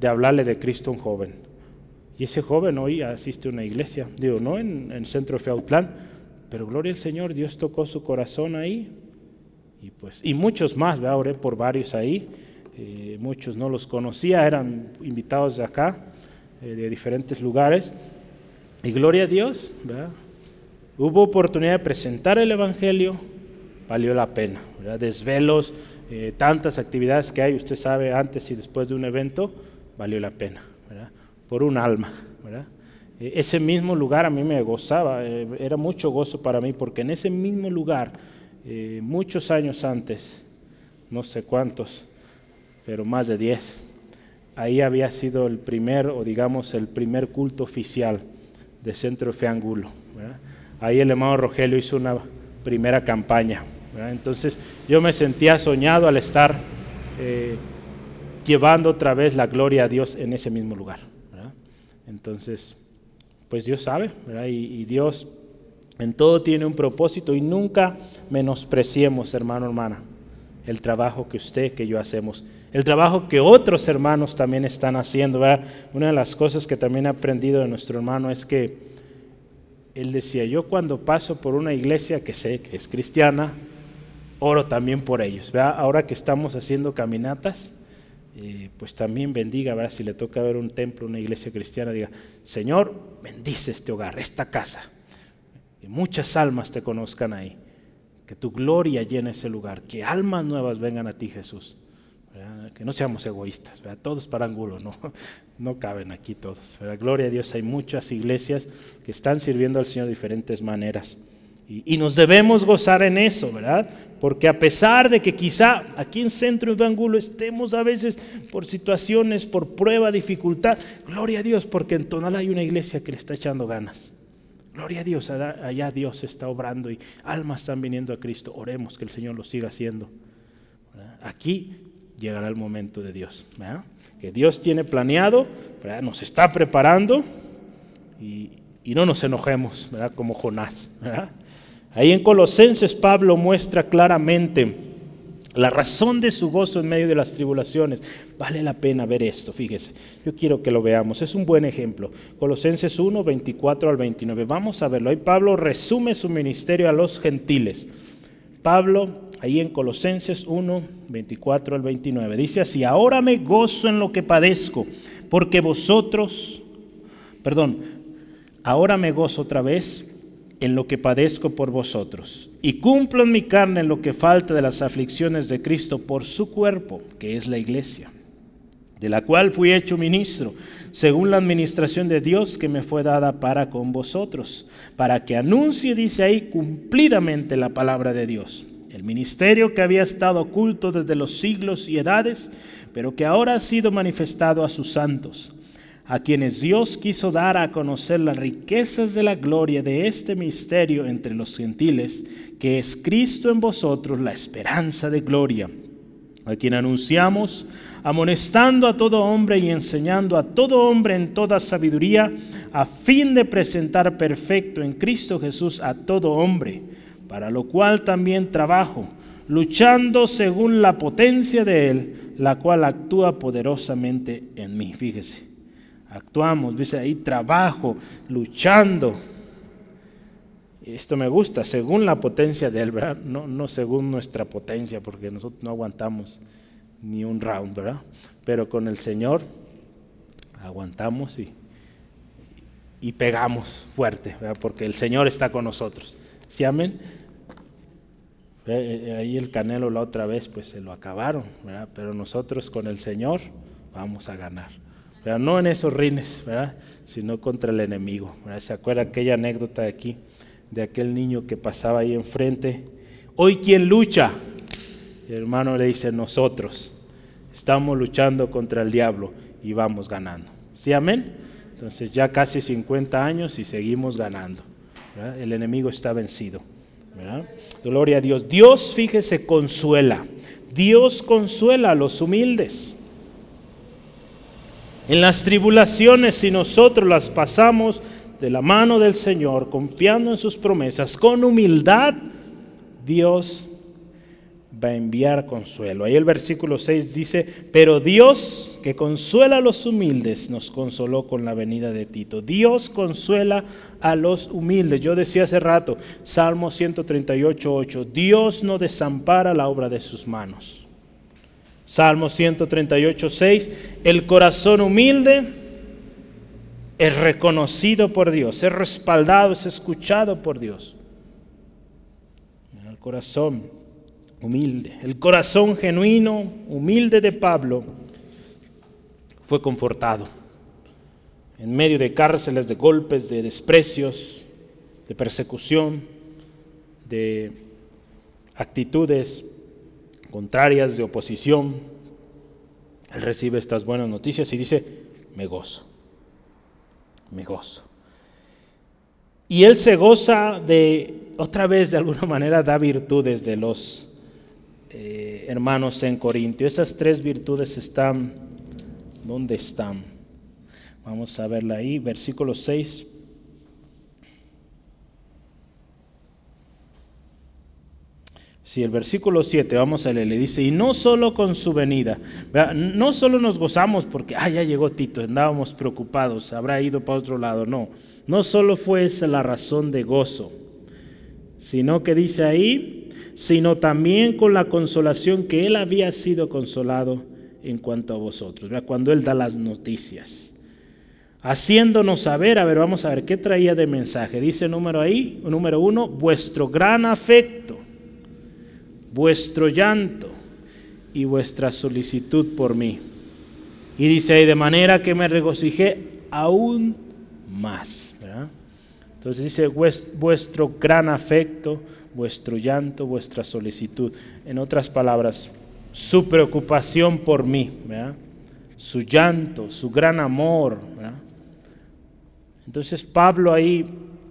de hablarle de Cristo a un joven. Y ese joven hoy asiste a una iglesia, digo, no en, el centro de Feutlán, pero gloria al Señor, Dios tocó su corazón ahí. Y, pues, y muchos más, ¿verdad? oré por varios ahí, eh, muchos no los conocía, eran invitados de acá, eh, de diferentes lugares. Y gloria a Dios, ¿verdad? hubo oportunidad de presentar el Evangelio, valió la pena. ¿verdad? Desvelos, eh, tantas actividades que hay, usted sabe, antes y después de un evento, valió la pena, por un alma. E, ese mismo lugar a mí me gozaba, eh, era mucho gozo para mí, porque en ese mismo lugar, eh, muchos años antes, no sé cuántos, pero más de diez, ahí había sido el primer, o digamos, el primer culto oficial de Centro Fe Angulo. Ahí el hermano Rogelio hizo una primera campaña. Entonces yo me sentía soñado al estar eh, llevando otra vez la gloria a Dios en ese mismo lugar. Entonces, pues Dios sabe, Y, Dios en todo tiene un propósito y nunca menospreciemos, hermano, hermana, el trabajo que usted, que yo hacemos, el trabajo que otros hermanos también están haciendo. Una de las cosas que también he aprendido de nuestro hermano es que él decía, yo cuando paso por una iglesia que sé que es cristiana, oro también por ellos. Ahora que estamos haciendo caminatas, eh, pues también bendiga, ¿verdad? si le toca ver un templo, una iglesia cristiana, diga, Señor, bendice este hogar, esta casa, que muchas almas te conozcan ahí, que tu gloria llene ese lugar, que almas nuevas vengan a ti, Jesús. Que no seamos egoístas, ¿verdad? todos para ángulo, no, no caben aquí todos. Gloria a Dios, hay muchas iglesias que están sirviendo al Señor de diferentes maneras. Y, nos debemos gozar en eso, ¿verdad? Porque a pesar de que quizá aquí en Centro de Angulo estemos a veces por situaciones, por prueba, dificultad, gloria a Dios, porque en Tonal hay una iglesia que le está echando ganas. Gloria a Dios, allá Dios está obrando y almas están viniendo a Cristo. Oremos que el Señor lo siga haciendo. Aquí llegará el momento de Dios, que Dios tiene planeado, nos está preparando y, y no nos enojemos, como Jonás. Ahí en Colosenses Pablo muestra claramente la razón de su gozo en medio de las tribulaciones. Vale la pena ver esto, fíjese. Yo quiero que lo veamos. Es un buen ejemplo. Colosenses 1, 24 al 29. Vamos a verlo. Ahí Pablo resume su ministerio a los gentiles. Pablo, ahí en Colosenses 1, 24 al 29, dice así, ahora me gozo en lo que padezco, porque vosotros, perdón, ahora me gozo otra vez en lo que padezco por vosotros, y cumplo en mi carne en lo que falta de las aflicciones de Cristo por su cuerpo, que es la iglesia, de la cual fui hecho ministro, según la administración de Dios que me fue dada para con vosotros, para que anuncie, dice ahí, cumplidamente la palabra de Dios. El ministerio que había estado oculto desde los siglos y edades, pero que ahora ha sido manifestado a sus santos a quienes Dios quiso dar a conocer las riquezas de la gloria de este misterio entre los gentiles, que es Cristo en vosotros, la esperanza de gloria, a quien anunciamos, amonestando a todo hombre y enseñando a todo hombre en toda sabiduría, a fin de presentar perfecto en Cristo Jesús a todo hombre, para lo cual también trabajo, luchando según la potencia de Él, la cual actúa poderosamente en mí. Fíjese actuamos, dice ahí trabajo, luchando. Esto me gusta, según la potencia de Él, ¿verdad? No, no según nuestra potencia, porque nosotros no aguantamos ni un round, ¿verdad? Pero con el Señor aguantamos y, y pegamos fuerte, porque el Señor está con nosotros. ¿Sí, amén? Eh, ahí el Canelo la otra vez pues se lo acabaron, pero nosotros con el Señor vamos a ganar. No en esos rines, sino contra el enemigo. ¿Se acuerda aquella anécdota de aquí, de aquel niño que pasaba ahí enfrente? Hoy, ¿quién lucha? el hermano le dice, nosotros estamos luchando contra el diablo y vamos ganando. ¿Sí, amén? Entonces ya casi 50 años y seguimos ganando. El enemigo está vencido. Gloria a Dios. Dios, fíjese, consuela. Dios consuela a los humildes. En las tribulaciones, si nosotros las pasamos de la mano del Señor, confiando en sus promesas, con humildad, Dios va a enviar consuelo. Ahí el versículo 6 dice, pero Dios que consuela a los humildes nos consoló con la venida de Tito. Dios consuela a los humildes. Yo decía hace rato, Salmo 138, 8, Dios no desampara la obra de sus manos. Salmo 138, 6, el corazón humilde es reconocido por Dios, es respaldado, es escuchado por Dios. El corazón humilde. El corazón genuino, humilde de Pablo fue confortado en medio de cárceles, de golpes, de desprecios, de persecución, de actitudes contrarias, de oposición. Él recibe estas buenas noticias y dice, me gozo, me gozo. Y él se goza de, otra vez de alguna manera da virtudes de los eh, hermanos en Corintio. Esas tres virtudes están, ¿dónde están? Vamos a verla ahí, versículo 6. Si el versículo 7, vamos a leer, le dice, y no solo con su venida, no solo nos gozamos porque, ah, ya llegó Tito, andábamos preocupados, habrá ido para otro lado, no, no solo fue esa la razón de gozo, sino que dice ahí, sino también con la consolación que él había sido consolado en cuanto a vosotros. Cuando él da las noticias. Haciéndonos saber, a ver, vamos a ver, ¿qué traía de mensaje? Dice número ahí, número uno, vuestro gran afecto, vuestro llanto y vuestra solicitud por mí. Y dice ahí, de manera que me regocijé aún más. Entonces dice, vuestro gran afecto, vuestro llanto, vuestra solicitud. En otras palabras, su preocupación por mí, su llanto, su gran amor. Entonces Pablo ahí,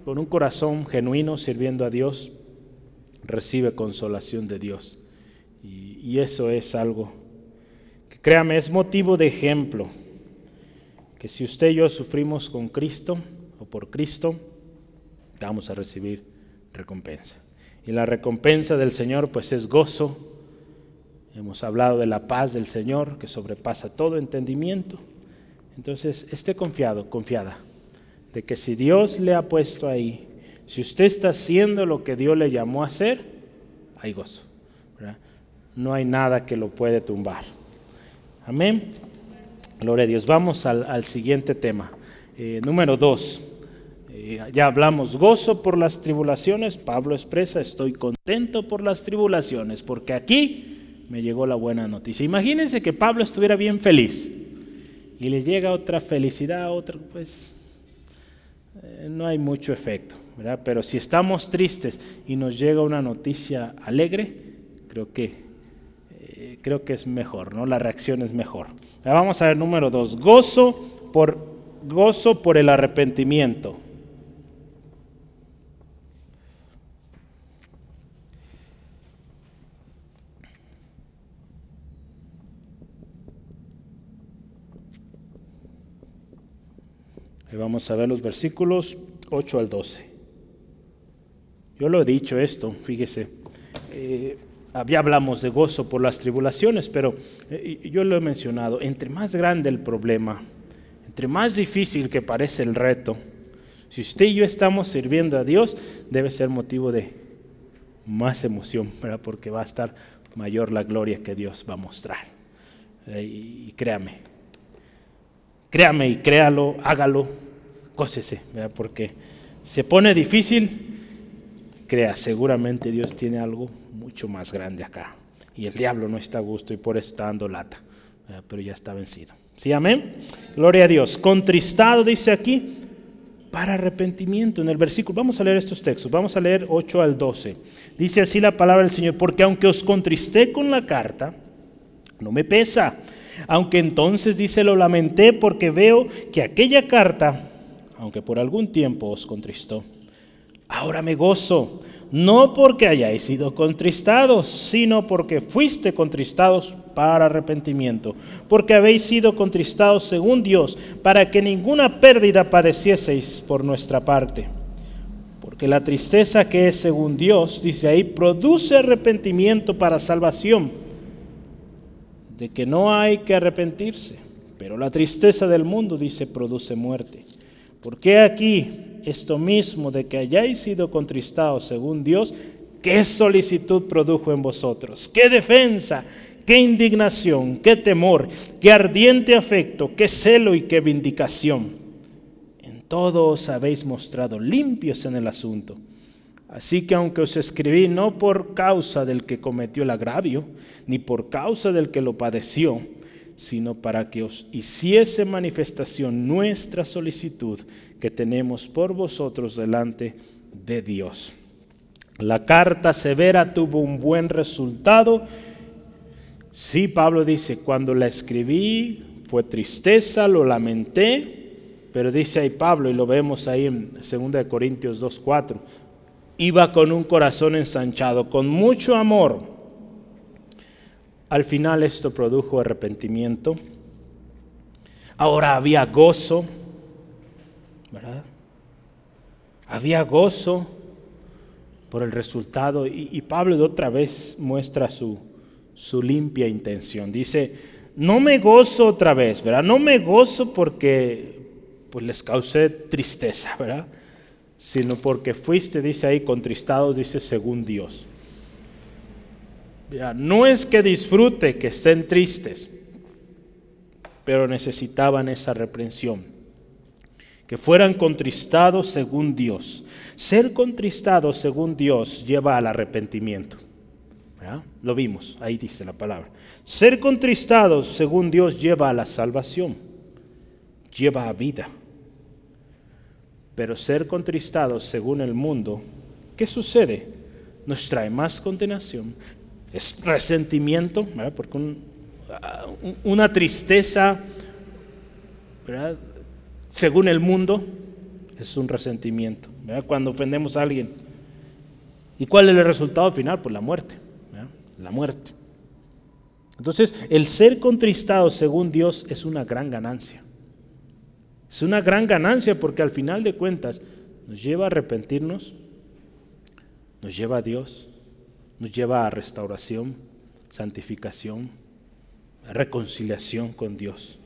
con un corazón genuino sirviendo a Dios, recibe consolación de Dios. Y, eso es algo que créame, es motivo de ejemplo, que si usted y yo sufrimos con Cristo o por Cristo, vamos a recibir recompensa. Y la recompensa del Señor pues es gozo. Hemos hablado de la paz del Señor que sobrepasa todo entendimiento. Entonces, esté confiado, confiada, de que si Dios le ha puesto ahí, si usted está haciendo lo que Dios le llamó a hacer, hay gozo. No hay nada que lo puede tumbar. Amén. Gloria a Dios. Vamos al, siguiente tema. Eh, número dos. Eh, ya hablamos gozo por las tribulaciones. Pablo expresa, estoy contento por las tribulaciones, porque aquí me llegó la buena noticia. Imagínense que Pablo estuviera bien feliz y le llega otra felicidad, otra, pues eh, no hay mucho efecto, ¿verdad? Pero si estamos tristes y nos llega una noticia alegre, creo que, eh, creo que es mejor, ¿no? La reacción es mejor. vamos a ver número dos, gozo por, gozo por el arrepentimiento. vamos a ver los versículos 8 al 12. Yo lo he dicho esto, fíjese. Eh, ya hablamos de gozo por las tribulaciones, pero eh, yo lo he mencionado. Entre más grande el problema, entre más difícil que parece el reto, si usted y yo estamos sirviendo a Dios, debe ser motivo de más emoción, porque va a estar mayor la gloria que Dios va a mostrar. Eh, y créame, créame y créalo, hágalo gócese, porque se pone difícil, crea, seguramente Dios tiene algo mucho más grande acá. Y el diablo no está a gusto y por eso está dando lata, pero ya está vencido. ¿Sí, amén? Gloria a Dios. Contristado dice aquí, para arrepentimiento en el versículo. Vamos a leer estos textos, vamos a leer 8 al 12. Dice así la palabra del Señor, porque aunque os contristé con la carta, no me pesa. Aunque entonces dice, lo lamenté porque veo que aquella carta, aunque por algún tiempo os contristó, ahora me gozo no porque hayáis sido contristados, sino porque fuiste contristados para arrepentimiento, porque habéis sido contristados según Dios, para que ninguna pérdida padecieseis por nuestra parte. Porque la tristeza que es según Dios, dice ahí, produce arrepentimiento para salvación, de que no hay que arrepentirse, pero la tristeza del mundo, dice, produce muerte. Porque aquí esto mismo de que hayáis sido contristados según Dios, ¿qué solicitud produjo en vosotros? ¿Qué defensa? ¿Qué indignación? ¿Qué temor? ¿Qué ardiente afecto? ¿Qué celo y qué vindicación? En todo os habéis mostrado limpios en el asunto. Así que aunque os escribí no por causa del que cometió el agravio, ni por causa del que lo padeció, sino para que os hiciese manifestación nuestra solicitud que tenemos por vosotros delante de Dios. La carta severa tuvo un buen resultado. Sí, Pablo dice, cuando la escribí fue tristeza, lo lamenté, pero dice ahí Pablo, y lo vemos ahí en 2 Corintios 2.4, iba con un corazón ensanchado, con mucho amor. Al final esto produjo arrepentimiento. Ahora había gozo había gozo por el resultado y, Pablo de otra vez muestra su, su limpia intención. Dice, no me gozo otra vez, ¿verdad? No me gozo porque pues les causé tristeza, ¿verdad? Sino porque fuiste, dice ahí, contristados, dice, según Dios. No es que disfrute que estén tristes, pero necesitaban esa reprensión que fueran contristados según Dios. Ser contristados según Dios lleva al arrepentimiento. Lo vimos, ahí dice la palabra. Ser contristados según Dios lleva a la salvación, lleva a vida. Pero ser contristados según el mundo, ¿qué sucede? Nos trae más condenación, es resentimiento, porque una tristeza, según el mundo, es un resentimiento. Cuando ofendemos a alguien. ¿Y cuál es el resultado final? Pues la muerte. La muerte. Entonces, el ser contristado según Dios es una gran ganancia. Es una gran ganancia porque al final de cuentas nos lleva a arrepentirnos, nos lleva a Dios, nos lleva a restauración, santificación, reconciliación con Dios.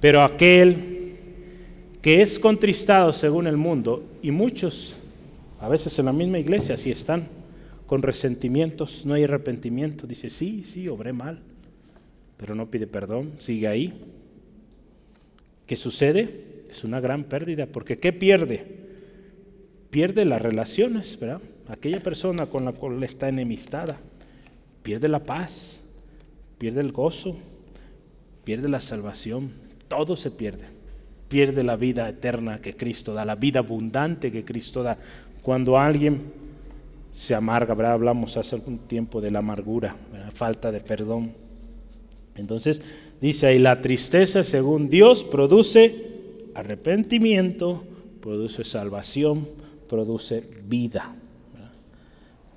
Pero aquel que es contristado según el mundo, y muchos, a veces en la misma iglesia, así están, con resentimientos, no hay arrepentimiento, dice, sí, sí, obré mal, pero no pide perdón, sigue ahí. ¿Qué sucede? Es una gran pérdida, porque ¿qué pierde? Pierde las relaciones, ¿verdad? Aquella persona con la cual está enemistada, pierde la paz, pierde el gozo, pierde la salvación, todo se pierde. Pierde la vida eterna que Cristo da, la vida abundante que Cristo da. Cuando alguien se amarga, hablamos hace algún tiempo de la amargura, falta de perdón. Entonces dice ahí, la tristeza según Dios produce arrepentimiento, produce salvación, produce vida.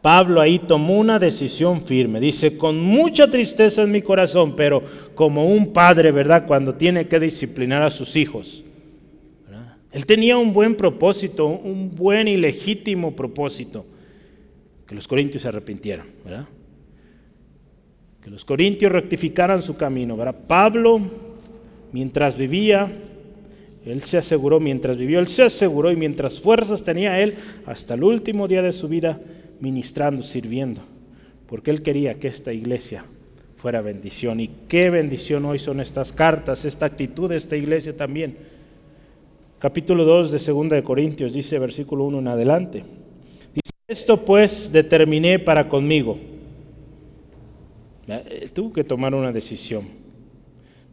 Pablo ahí tomó una decisión firme. Dice, con mucha tristeza en mi corazón, pero como un padre, ¿verdad? Cuando tiene que disciplinar a sus hijos. Él tenía un buen propósito, un buen y legítimo propósito. Que los corintios se arrepintieran, ¿verdad? Que los corintios rectificaran su camino, ¿verdad? Pablo, mientras vivía, él se aseguró, mientras vivió, él se aseguró y mientras fuerzas tenía él, hasta el último día de su vida, ministrando, sirviendo, porque Él quería que esta iglesia fuera bendición. Y qué bendición hoy son estas cartas, esta actitud de esta iglesia también. Capítulo 2 de 2 de Corintios dice versículo 1 en adelante. Dice, esto pues determiné para conmigo. Eh, tuvo que tomar una decisión.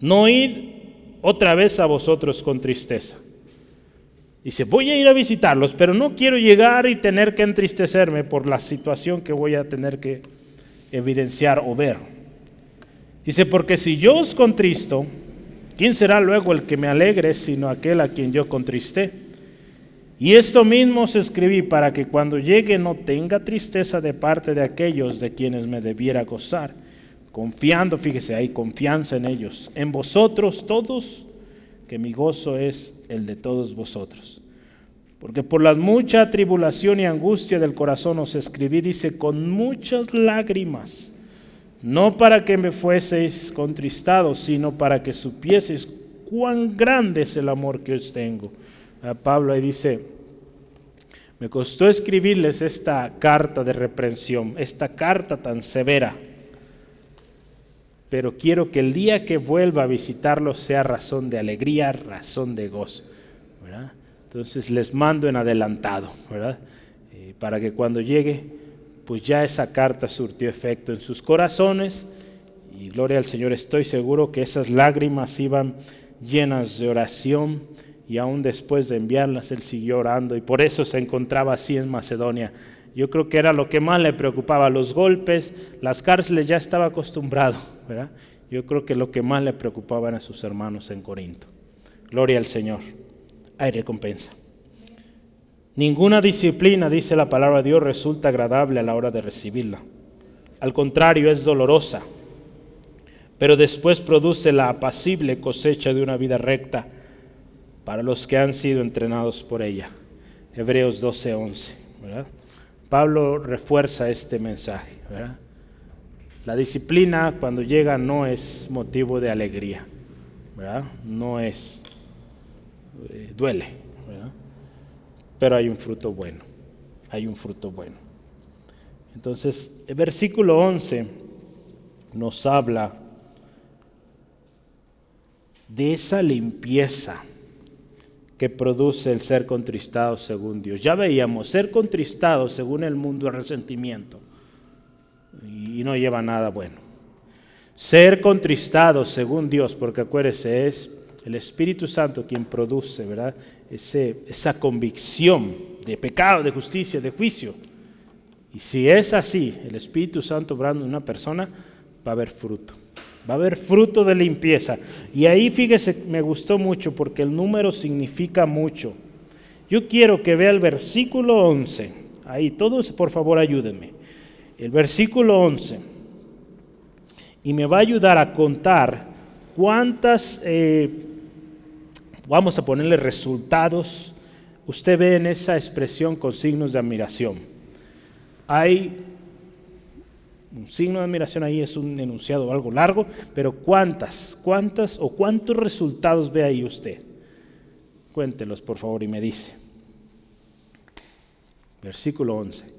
No ir otra vez a vosotros con tristeza. Dice, voy a ir a visitarlos, pero no quiero llegar y tener que entristecerme por la situación que voy a tener que evidenciar o ver. Dice, porque si yo os contristo, ¿quién será luego el que me alegre sino aquel a quien yo contristé? Y esto mismo os escribí para que cuando llegue no tenga tristeza de parte de aquellos de quienes me debiera gozar, confiando, fíjese, hay confianza en ellos, en vosotros todos, que mi gozo es el de todos vosotros. Porque por la mucha tribulación y angustia del corazón os escribí, dice, con muchas lágrimas, no para que me fueseis contristados, sino para que supieseis cuán grande es el amor que os tengo. A Pablo ahí dice, me costó escribirles esta carta de reprensión, esta carta tan severa, pero quiero que el día que vuelva a visitarlos sea razón de alegría, razón de gozo. Entonces les mando en adelantado. Eh, para que cuando llegue, pues ya esa carta surtió efecto en sus corazones y gloria al Señor, estoy seguro que esas lágrimas iban llenas de oración y aún después de enviarlas él siguió orando y por eso se encontraba así en Macedonia. Yo creo que era lo que más le preocupaba, los golpes, las cárceles ya estaba acostumbrado, ¿verdad? Yo creo que lo que más le preocupaba a sus hermanos en Corinto. Gloria al Señor hay recompensa. Ninguna disciplina, dice la palabra de Dios, resulta agradable a la hora de recibirla. Al contrario, es dolorosa, pero después produce la apacible cosecha de una vida recta para los que han sido entrenados por ella. Hebreos 12:11. Pablo refuerza este mensaje. La disciplina cuando llega no es motivo de alegría, no es eh, duele, pero hay un fruto bueno, hay un fruto bueno. Entonces, el versículo 11 nos habla de esa limpieza que produce el ser contristado según Dios. Ya veíamos, ser contristado según el mundo es resentimiento y no lleva nada bueno. Ser contristado según Dios, porque acuérdese, es el Espíritu Santo quien produce, ¿verdad? esa convicción de pecado, de justicia, de juicio. Y si es así, el Espíritu Santo obrando en una persona, va a haber fruto. Va a haber fruto de limpieza. Y ahí fíjese, me gustó mucho porque el número significa mucho. Yo quiero que vea el versículo 11. Ahí, todos por favor ayúdenme. El versículo 11. Y me va a ayudar a contar cuántas eh, vamos a ponerle resultados. Usted ve en esa expresión con signos de admiración. Hay un signo de admiración ahí, es un enunciado algo largo, pero ¿cuántas, cuántas o cuántos resultados ve ahí usted? Cuéntelos por favor y me dice. Versículo 11.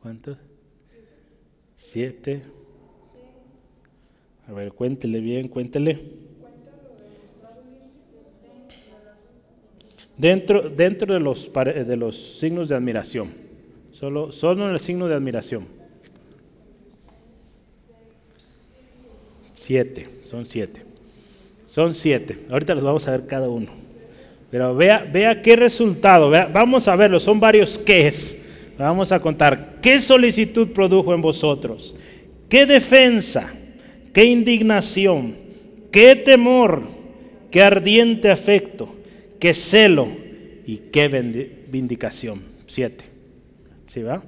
¿Cuántos? siete. A ver, cuéntele bien, cuéntele. Dentro, dentro de, los, de los signos de admiración. Solo, solo el signo de admiración. Siete, son siete. Son siete. Ahorita los vamos a ver cada uno. Pero vea, vea qué resultado. vamos a verlo. Son varios qués. Vamos a contar qué solicitud produjo en vosotros, qué defensa, qué indignación, qué temor, qué ardiente afecto, qué celo y qué vindicación. Siete. ¿Sí va?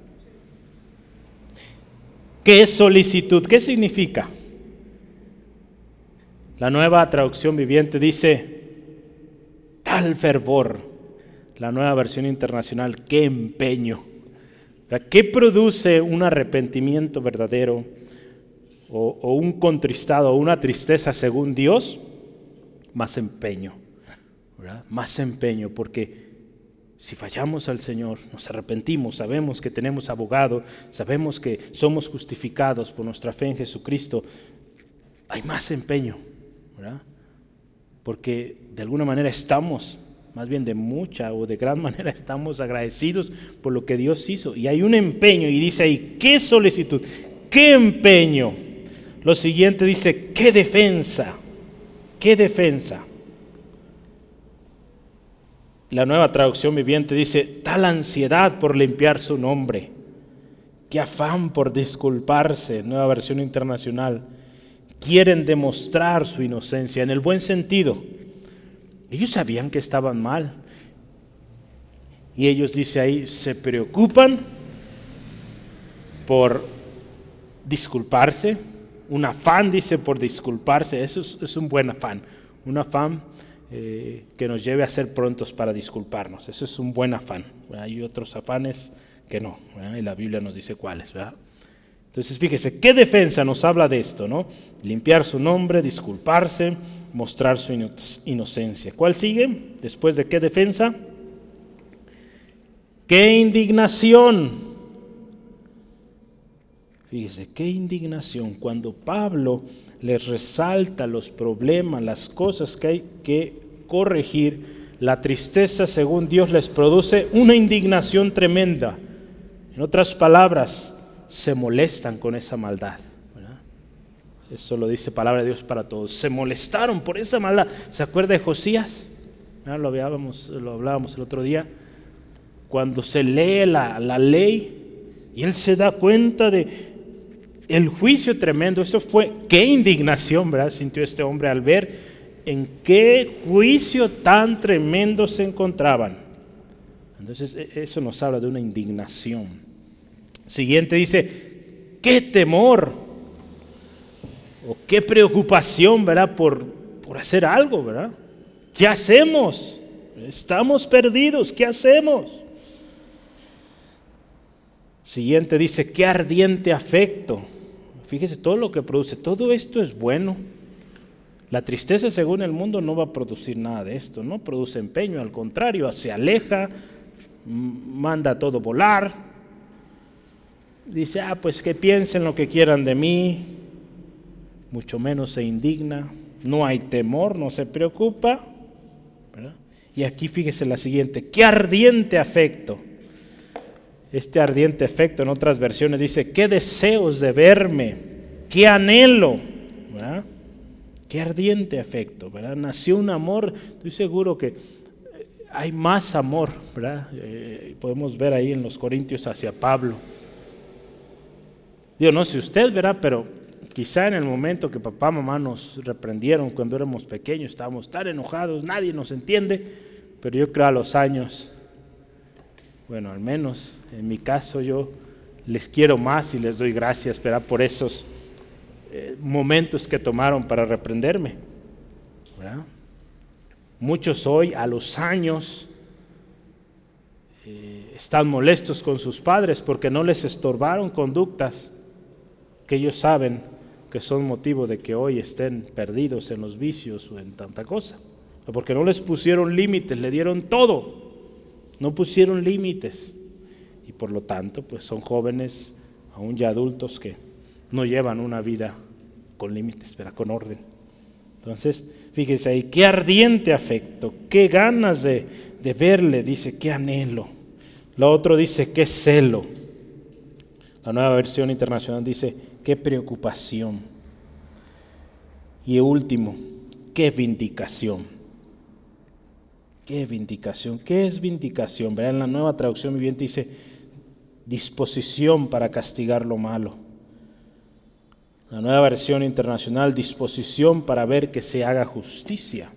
¿Qué solicitud? ¿Qué significa? La nueva traducción viviente dice, tal fervor. La nueva versión internacional, qué empeño. ¿Qué produce un arrepentimiento verdadero o, un contristado o una tristeza según Dios? Más empeño, Más empeño, porque Si fallamos al Señor, nos arrepentimos, sabemos que tenemos abogado, sabemos que somos justificados por nuestra fe en Jesucristo, hay más empeño. Porque de alguna manera estamos, más bien de mucha o de gran manera estamos agradecidos por lo que Dios hizo. Y hay un empeño y dice ahí, ¿qué solicitud? ¿Qué empeño? Lo siguiente dice, ¿qué defensa? ¿Qué defensa? La nueva traducción viviente dice, tal ansiedad por limpiar su nombre, qué afán por disculparse, nueva versión internacional. Quieren demostrar su inocencia en el buen sentido. Ellos sabían que estaban mal. Y ellos, dice ahí, se preocupan por disculparse. Un afán, dice, por disculparse. Eso es, un buen afán. Un afán eh, que nos lleve a ser prontos para disculparnos. Eso es un buen afán. Hay otros afanes que no, y la Biblia nos dice cuáles. Entonces, fíjese, ¿qué defensa nos habla de esto? ¿no? Limpiar su nombre, disculparse, mostrar su inocencia. ¿Cuál sigue? Después de qué defensa? ¿Qué indignación? Fíjese, qué indignación cuando Pablo les resalta los problemas, las cosas que hay que corregir, la tristeza, según Dios, les produce una indignación tremenda. En otras palabras, se molestan con esa maldad. Eso lo dice palabra de Dios para todos. Se molestaron por esa maldad. ¿Se acuerda de Josías? Lo, hablábamos, lo hablábamos el otro día. Cuando se lee la, la ley y él se da cuenta de el juicio tremendo. Eso fue, qué indignación, ¿verdad? Sintió este hombre al ver en qué juicio tan tremendo se encontraban. Entonces e, eso nos habla de una indignación. Siguiente dice, qué temor o qué preocupación, ¿verdad? Por, por hacer algo, ¿verdad? ¿Qué hacemos? Estamos perdidos, ¿qué hacemos? Siguiente dice, qué ardiente afecto. Fíjese todo lo que produce, todo esto es bueno. La tristeza, según el mundo, no va a producir nada de esto, no produce empeño, al contrario, se aleja, manda todo volar. Dice, ah, pues que piensen lo que quieran de mí, mucho menos se indigna, no hay temor, no se preocupa. Y aquí fíjese la siguiente, qué ardiente afecto. Este ardiente afecto en otras versiones dice, qué deseos de verme, qué anhelo. ¿verdad? Qué ardiente afecto, ¿verdad? Nació un amor, estoy seguro que eh, hay más amor, ¿verdad? Eh, podemos ver ahí en los Corintios hacia Pablo. Digo, no sé usted, ¿verdad? Pero quizá en el momento que papá mamá nos reprendieron cuando éramos pequeños, estábamos tan enojados, nadie nos entiende, pero yo creo a los años, bueno, al menos en mi caso yo les quiero más y les doy gracias, ¿verdad? Por esos eh, momentos que tomaron para reprenderme. Muchos hoy, a los años, eh, están molestos con sus padres porque no les estorbaron conductas que ellos saben que son motivo de que hoy estén perdidos en los vicios o en tanta cosa. Porque no les pusieron límites, le dieron todo. No pusieron límites. Y por lo tanto, pues son jóvenes, aún ya adultos, que no llevan una vida con límites, pero con orden. Entonces, fíjese ahí, qué ardiente afecto, qué ganas de, de verle, dice, qué anhelo. Lo otro dice, qué celo. La nueva versión internacional dice, qué preocupación. Y último, qué vindicación. Qué vindicación. ¿Qué es vindicación? Vean, la nueva traducción viviente dice disposición para castigar lo malo. La nueva versión internacional, disposición para ver que se haga justicia.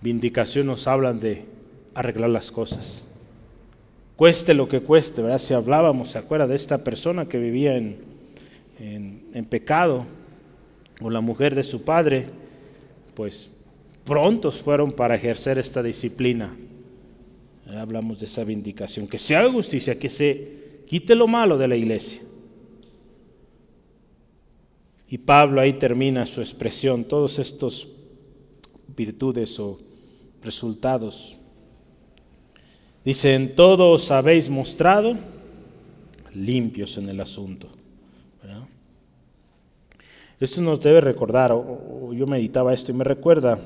Vindicación nos hablan de arreglar las cosas. Cueste lo que cueste, ¿verdad? Si hablábamos, ¿se acuerda de esta persona que vivía en, en pecado? O la mujer de su padre, pues prontos fueron para ejercer esta disciplina. Hablamos de esa vindicación, que se haga justicia, que se quite lo malo de la iglesia. Y Pablo ahí termina su expresión, todos estos virtudes o resultados. Dice, en todo os habéis mostrado limpios en el asunto. Esto nos debe recordar, o, yo meditaba esto y me recuerda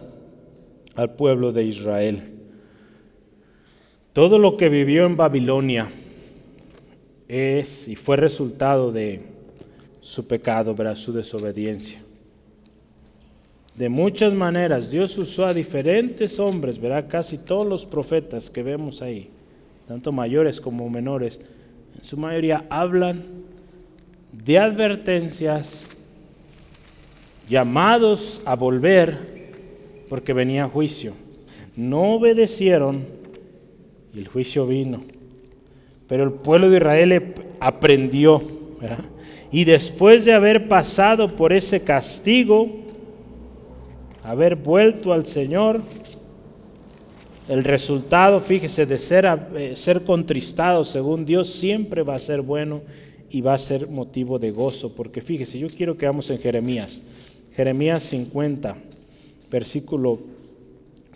al pueblo de Israel. Todo lo que vivió en Babilonia es y fue resultado de su pecado, ¿verdad? su desobediencia. De muchas maneras, Dios usó a diferentes hombres, verá, casi todos los profetas que vemos ahí, tanto mayores como menores, en su mayoría hablan de advertencias, llamados a volver porque venía juicio. No obedecieron y el juicio vino. Pero el pueblo de Israel aprendió. Y después de haber pasado por ese castigo, haber vuelto al Señor, el resultado, fíjese, de ser, eh, ser contristado según Dios siempre va a ser bueno y va a ser motivo de gozo. Porque fíjese, yo quiero que vamos en Jeremías. Jeremías 50, versículo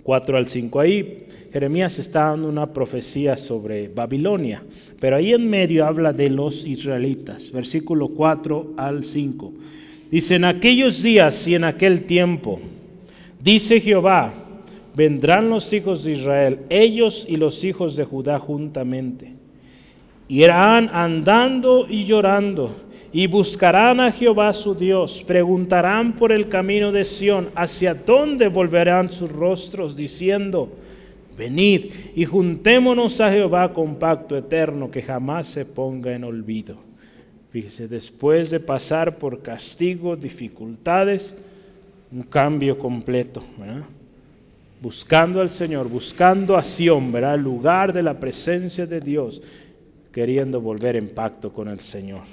4 al 5. Ahí Jeremías está dando una profecía sobre Babilonia, pero ahí en medio habla de los israelitas, versículo 4 al 5. Dice, en aquellos días y en aquel tiempo, dice Jehová, vendrán los hijos de Israel, ellos y los hijos de Judá juntamente, irán andando y llorando y buscarán a Jehová su Dios, preguntarán por el camino de Sión, hacia dónde volverán sus rostros, diciendo, venid y juntémonos a Jehová con pacto eterno que jamás se ponga en olvido. Fíjese, después de pasar por castigo, dificultades, un cambio completo, buscando al Señor, buscando a Sión, ¿verdad? el lugar de la presencia de Dios, queriendo volver en pacto con el Señor.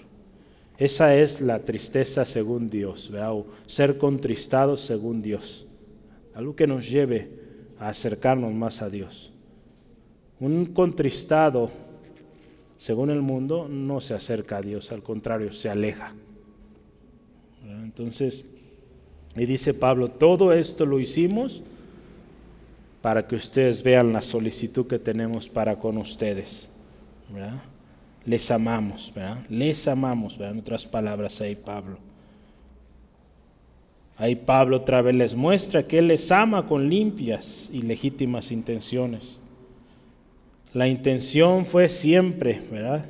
Esa es la tristeza según Dios, o ser contristado según Dios. Algo que nos lleve a acercarnos más a Dios. Un contristado según el mundo no se acerca a Dios, al contrario, se aleja. Entonces, y dice Pablo, todo esto lo hicimos para que ustedes vean la solicitud que tenemos para con ustedes. les amamos. Les amamos. En otras palabras ahí Pablo. Ahí Pablo otra vez les muestra que Él les ama con limpias y legítimas intenciones. La intención fue siempre, ¿verdad?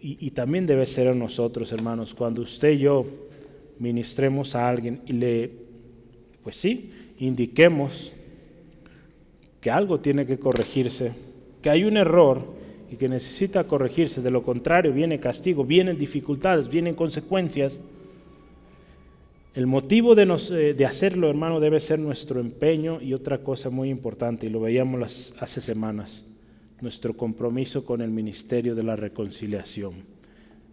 y, y, también debe ser en nosotros, hermanos, cuando usted y yo ministremos a alguien y le, pues sí, indiquemos que algo tiene que corregirse, que hay un error, y que necesita corregirse, de lo contrario viene castigo, vienen dificultades, vienen consecuencias. El motivo de, eh, de, hacerlo, hermano, debe ser nuestro empeño y otra cosa muy importante, y lo veíamos hace semanas, nuestro compromiso con el ministerio de la reconciliación.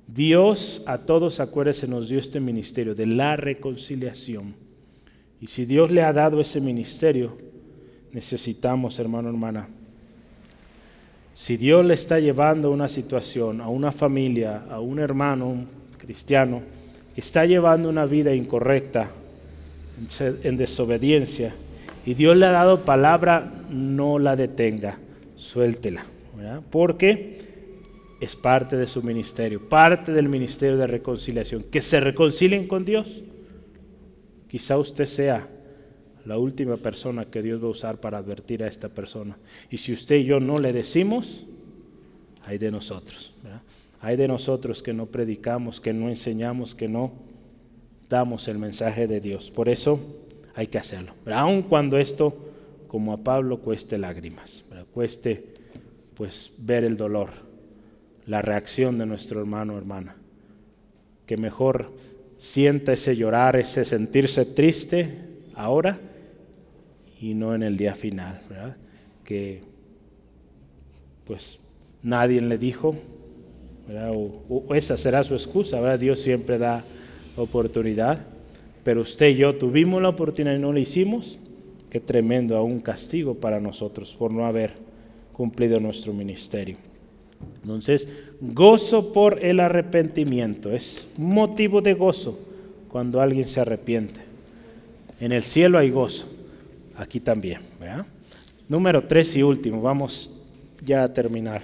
Dios a todos, acuérdense, nos dio este ministerio de la reconciliación. Y si Dios le ha dado ese ministerio, necesitamos, hermano, hermana, si Dios le está llevando a una situación, a una familia, a un hermano un cristiano, que está llevando una vida incorrecta, en desobediencia, y Dios le ha dado palabra, no la detenga, suéltela, porque es parte de su ministerio, parte del ministerio de reconciliación, que se reconcilien con Dios. Quizá usted sea la última persona que Dios va a usar para advertir a esta persona. Y si usted y yo no le decimos, hay de nosotros. Hay de nosotros que no predicamos, que no enseñamos, que no damos el mensaje de Dios. Por eso hay que hacerlo. Aun cuando esto, como a Pablo, cueste lágrimas, cueste pues ver el dolor, la reacción de nuestro hermano o hermana. Que mejor sienta ese llorar, ese sentirse triste ahora y no en el día final, ¿verdad? Que pues nadie le dijo, Esa será su excusa, ¿verdad? Dios siempre da oportunidad, pero usted y yo tuvimos la oportunidad y no lo hicimos, qué tremendo, un castigo para nosotros por no haber cumplido nuestro ministerio. Entonces, gozo por el arrepentimiento, es motivo de gozo cuando alguien se arrepiente. En el cielo hay gozo aquí también. Número tres y último, vamos ya a terminar.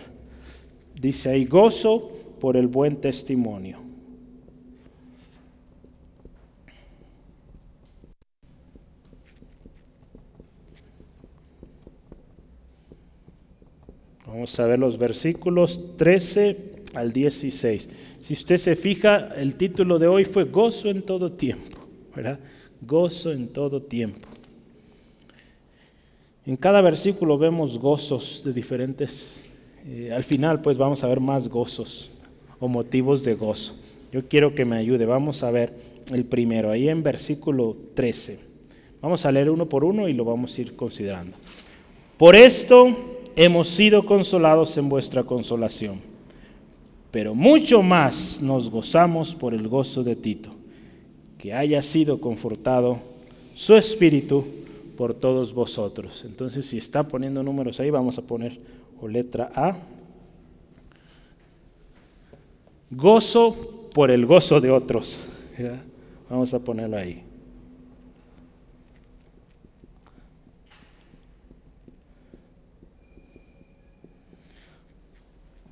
Dice ahí, gozo por el buen testimonio. Vamos a ver los versículos 13 al 16. Si usted se fija, el título de hoy fue Gozo en todo tiempo, ¿verdad? Gozo en todo tiempo. En cada versículo vemos gozos de diferentes, eh, al final pues vamos a ver más gozos o motivos de gozo. Yo quiero que me ayude, vamos a ver el primero, ahí en versículo 13. Vamos a leer uno por uno y lo vamos a ir considerando. Por esto hemos sido consolados en vuestra consolación, pero mucho más nos gozamos por el gozo de Tito, que haya sido confortado su espíritu por todos vosotros. Entonces, si está poniendo números ahí, vamos a poner o letra A. Gozo por el gozo de otros. Vamos a ponerlo ahí.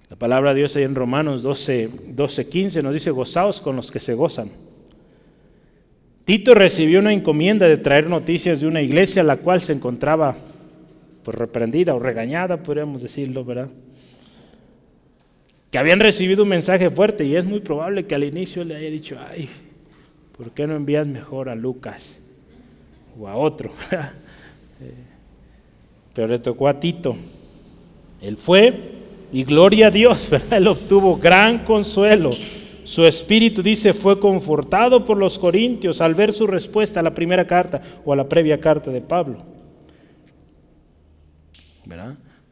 La palabra de Dios ahí en Romanos 12, 12, 15 nos dice, gozaos con los que se gozan. Tito recibió una encomienda de traer noticias de una iglesia la cual se encontraba pues, reprendida o regañada, podríamos decirlo, ¿verdad? Que habían recibido un mensaje fuerte y es muy probable que al inicio le haya dicho, ay, ¿por qué no envías mejor a Lucas o a otro? Eh, pero le tocó a Tito. Él fue y gloria a Dios, Él obtuvo gran consuelo. Su espíritu, dice, fue confortado por los corintios al ver su respuesta a la primera carta o a la previa carta de Pablo.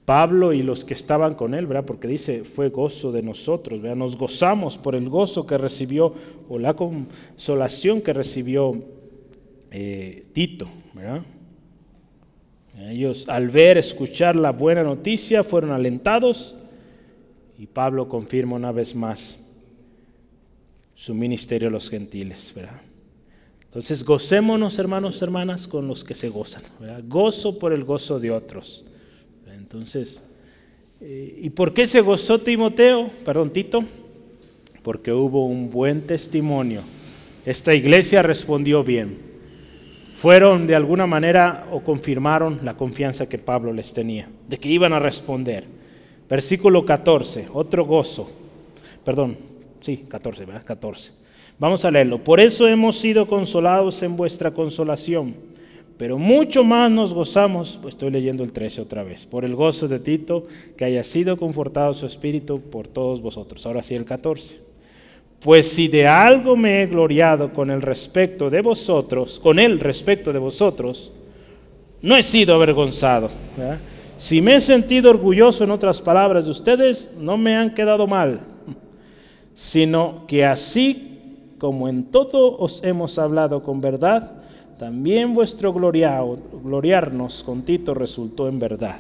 Pablo y los que estaban con él, ¿verdad? Porque dice, fue gozo de nosotros, ¿verdad? Nos gozamos por el gozo que recibió o la consolación que recibió eh, Tito, ¿verdad? Ellos al ver, escuchar la buena noticia, fueron alentados y Pablo confirma una vez más su ministerio a los gentiles, ¿verdad? Entonces, gocémonos, hermanos, hermanas, con los que se gozan. Gozo por el gozo de otros. Entonces, eh, ¿y por qué se gozó Timoteo? Perdón, Tito. Porque hubo un buen testimonio. Esta iglesia respondió bien. Fueron de alguna manera o confirmaron la confianza que Pablo les tenía, de que iban a responder. Versículo 14, otro gozo. Perdón, sí, 14, ¿verdad? 14. Vamos a leerlo. Por eso hemos sido consolados en vuestra consolación, pero mucho más nos gozamos, pues estoy leyendo el 13 otra vez, por el gozo de Tito, que haya sido confortado su espíritu por todos vosotros. Ahora sí el 14. Pues si de algo me he gloriado con el respecto de vosotros, con el respecto de vosotros, no he sido avergonzado. Si me he sentido orgulloso, en otras palabras, de ustedes, no me han quedado mal, sino que así como en todo os hemos hablado con verdad, también vuestro gloriarnos con Tito resultó en verdad.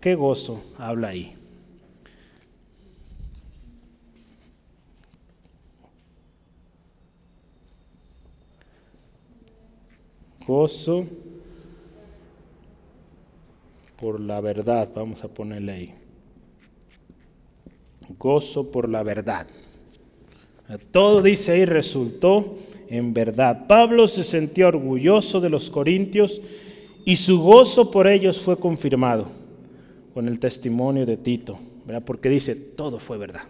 Qué gozo habla ahí. Gozo por la verdad, vamos a ponerle ahí. Gozo por la verdad. Todo dice ahí resultó en verdad. Pablo se sentía orgulloso de los corintios y su gozo por ellos fue confirmado con el testimonio de Tito, ¿verdad? porque dice, todo fue verdad.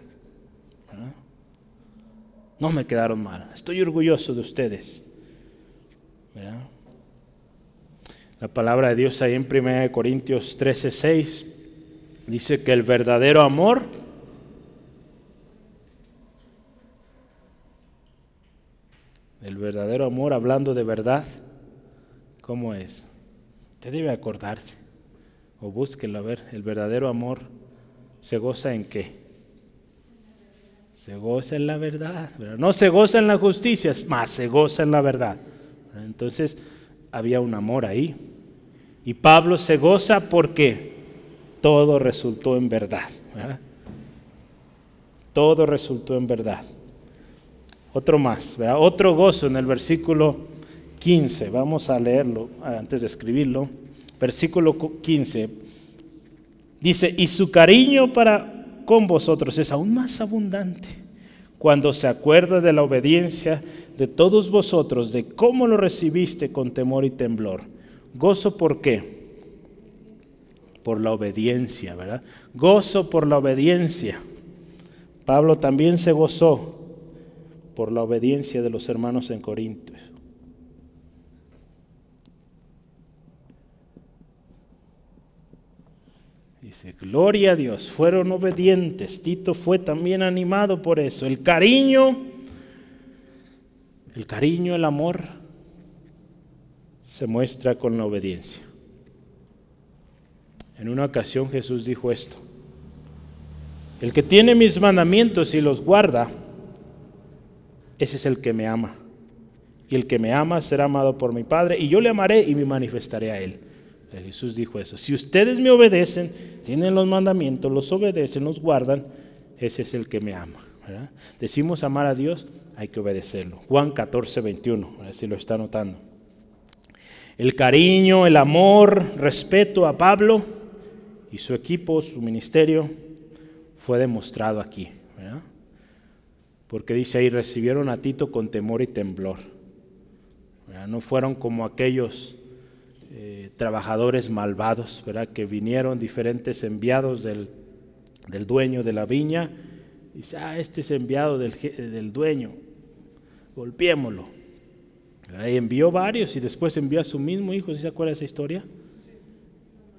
No me quedaron mal, estoy orgulloso de ustedes. La palabra de Dios ahí en 1 Corintios 13, 6 dice que el verdadero amor el verdadero amor hablando de verdad, ¿cómo es? Usted debe acordarse o búsquelo a ver, el verdadero amor se goza en qué? Se goza en la verdad, no se goza en la justicia, más se goza en la verdad. Entonces, había un amor ahí. Y Pablo se goza porque todo resultó en verdad. Todo resultó en verdad. Otro más, otro gozo en el versículo 15, vamos a leerlo antes de escribirlo. Versículo 15. Dice, y su cariño para con vosotros es aún más abundante cuando se acuerda de la obediencia de todos vosotros, de cómo lo recibiste con temor y temblor. Gozo por qué? Por la obediencia, ¿verdad? Gozo por la obediencia. Pablo también se gozó por la obediencia de los hermanos en Corinto. Dice, gloria a Dios, fueron obedientes. Tito fue también animado por eso. El cariño, el cariño, el amor, se muestra con la obediencia. En una ocasión Jesús dijo esto, el que tiene mis mandamientos y los guarda, ese es el que me ama. Y el que me ama será amado por mi Padre, y yo le amaré y me manifestaré a él. Jesús dijo eso. Si ustedes me obedecen, tienen los mandamientos, los obedecen, los guardan, ese es el que me ama. Decimos amar a Dios, hay que obedecerlo. Juan 14, 21, a si lo está notando. El cariño, el amor, respeto a Pablo y su equipo, su ministerio, fue demostrado aquí. Porque dice ahí, recibieron a Tito con temor y temblor. No fueron como aquellos eh, trabajadores malvados, ¿verdad? que vinieron diferentes enviados del, dueño de la viña. Y dice, ah, este es enviado del, del dueño, golpeémoslo. Y envió varios y después envió a su mismo hijo, ¿se acuerda de esa historia?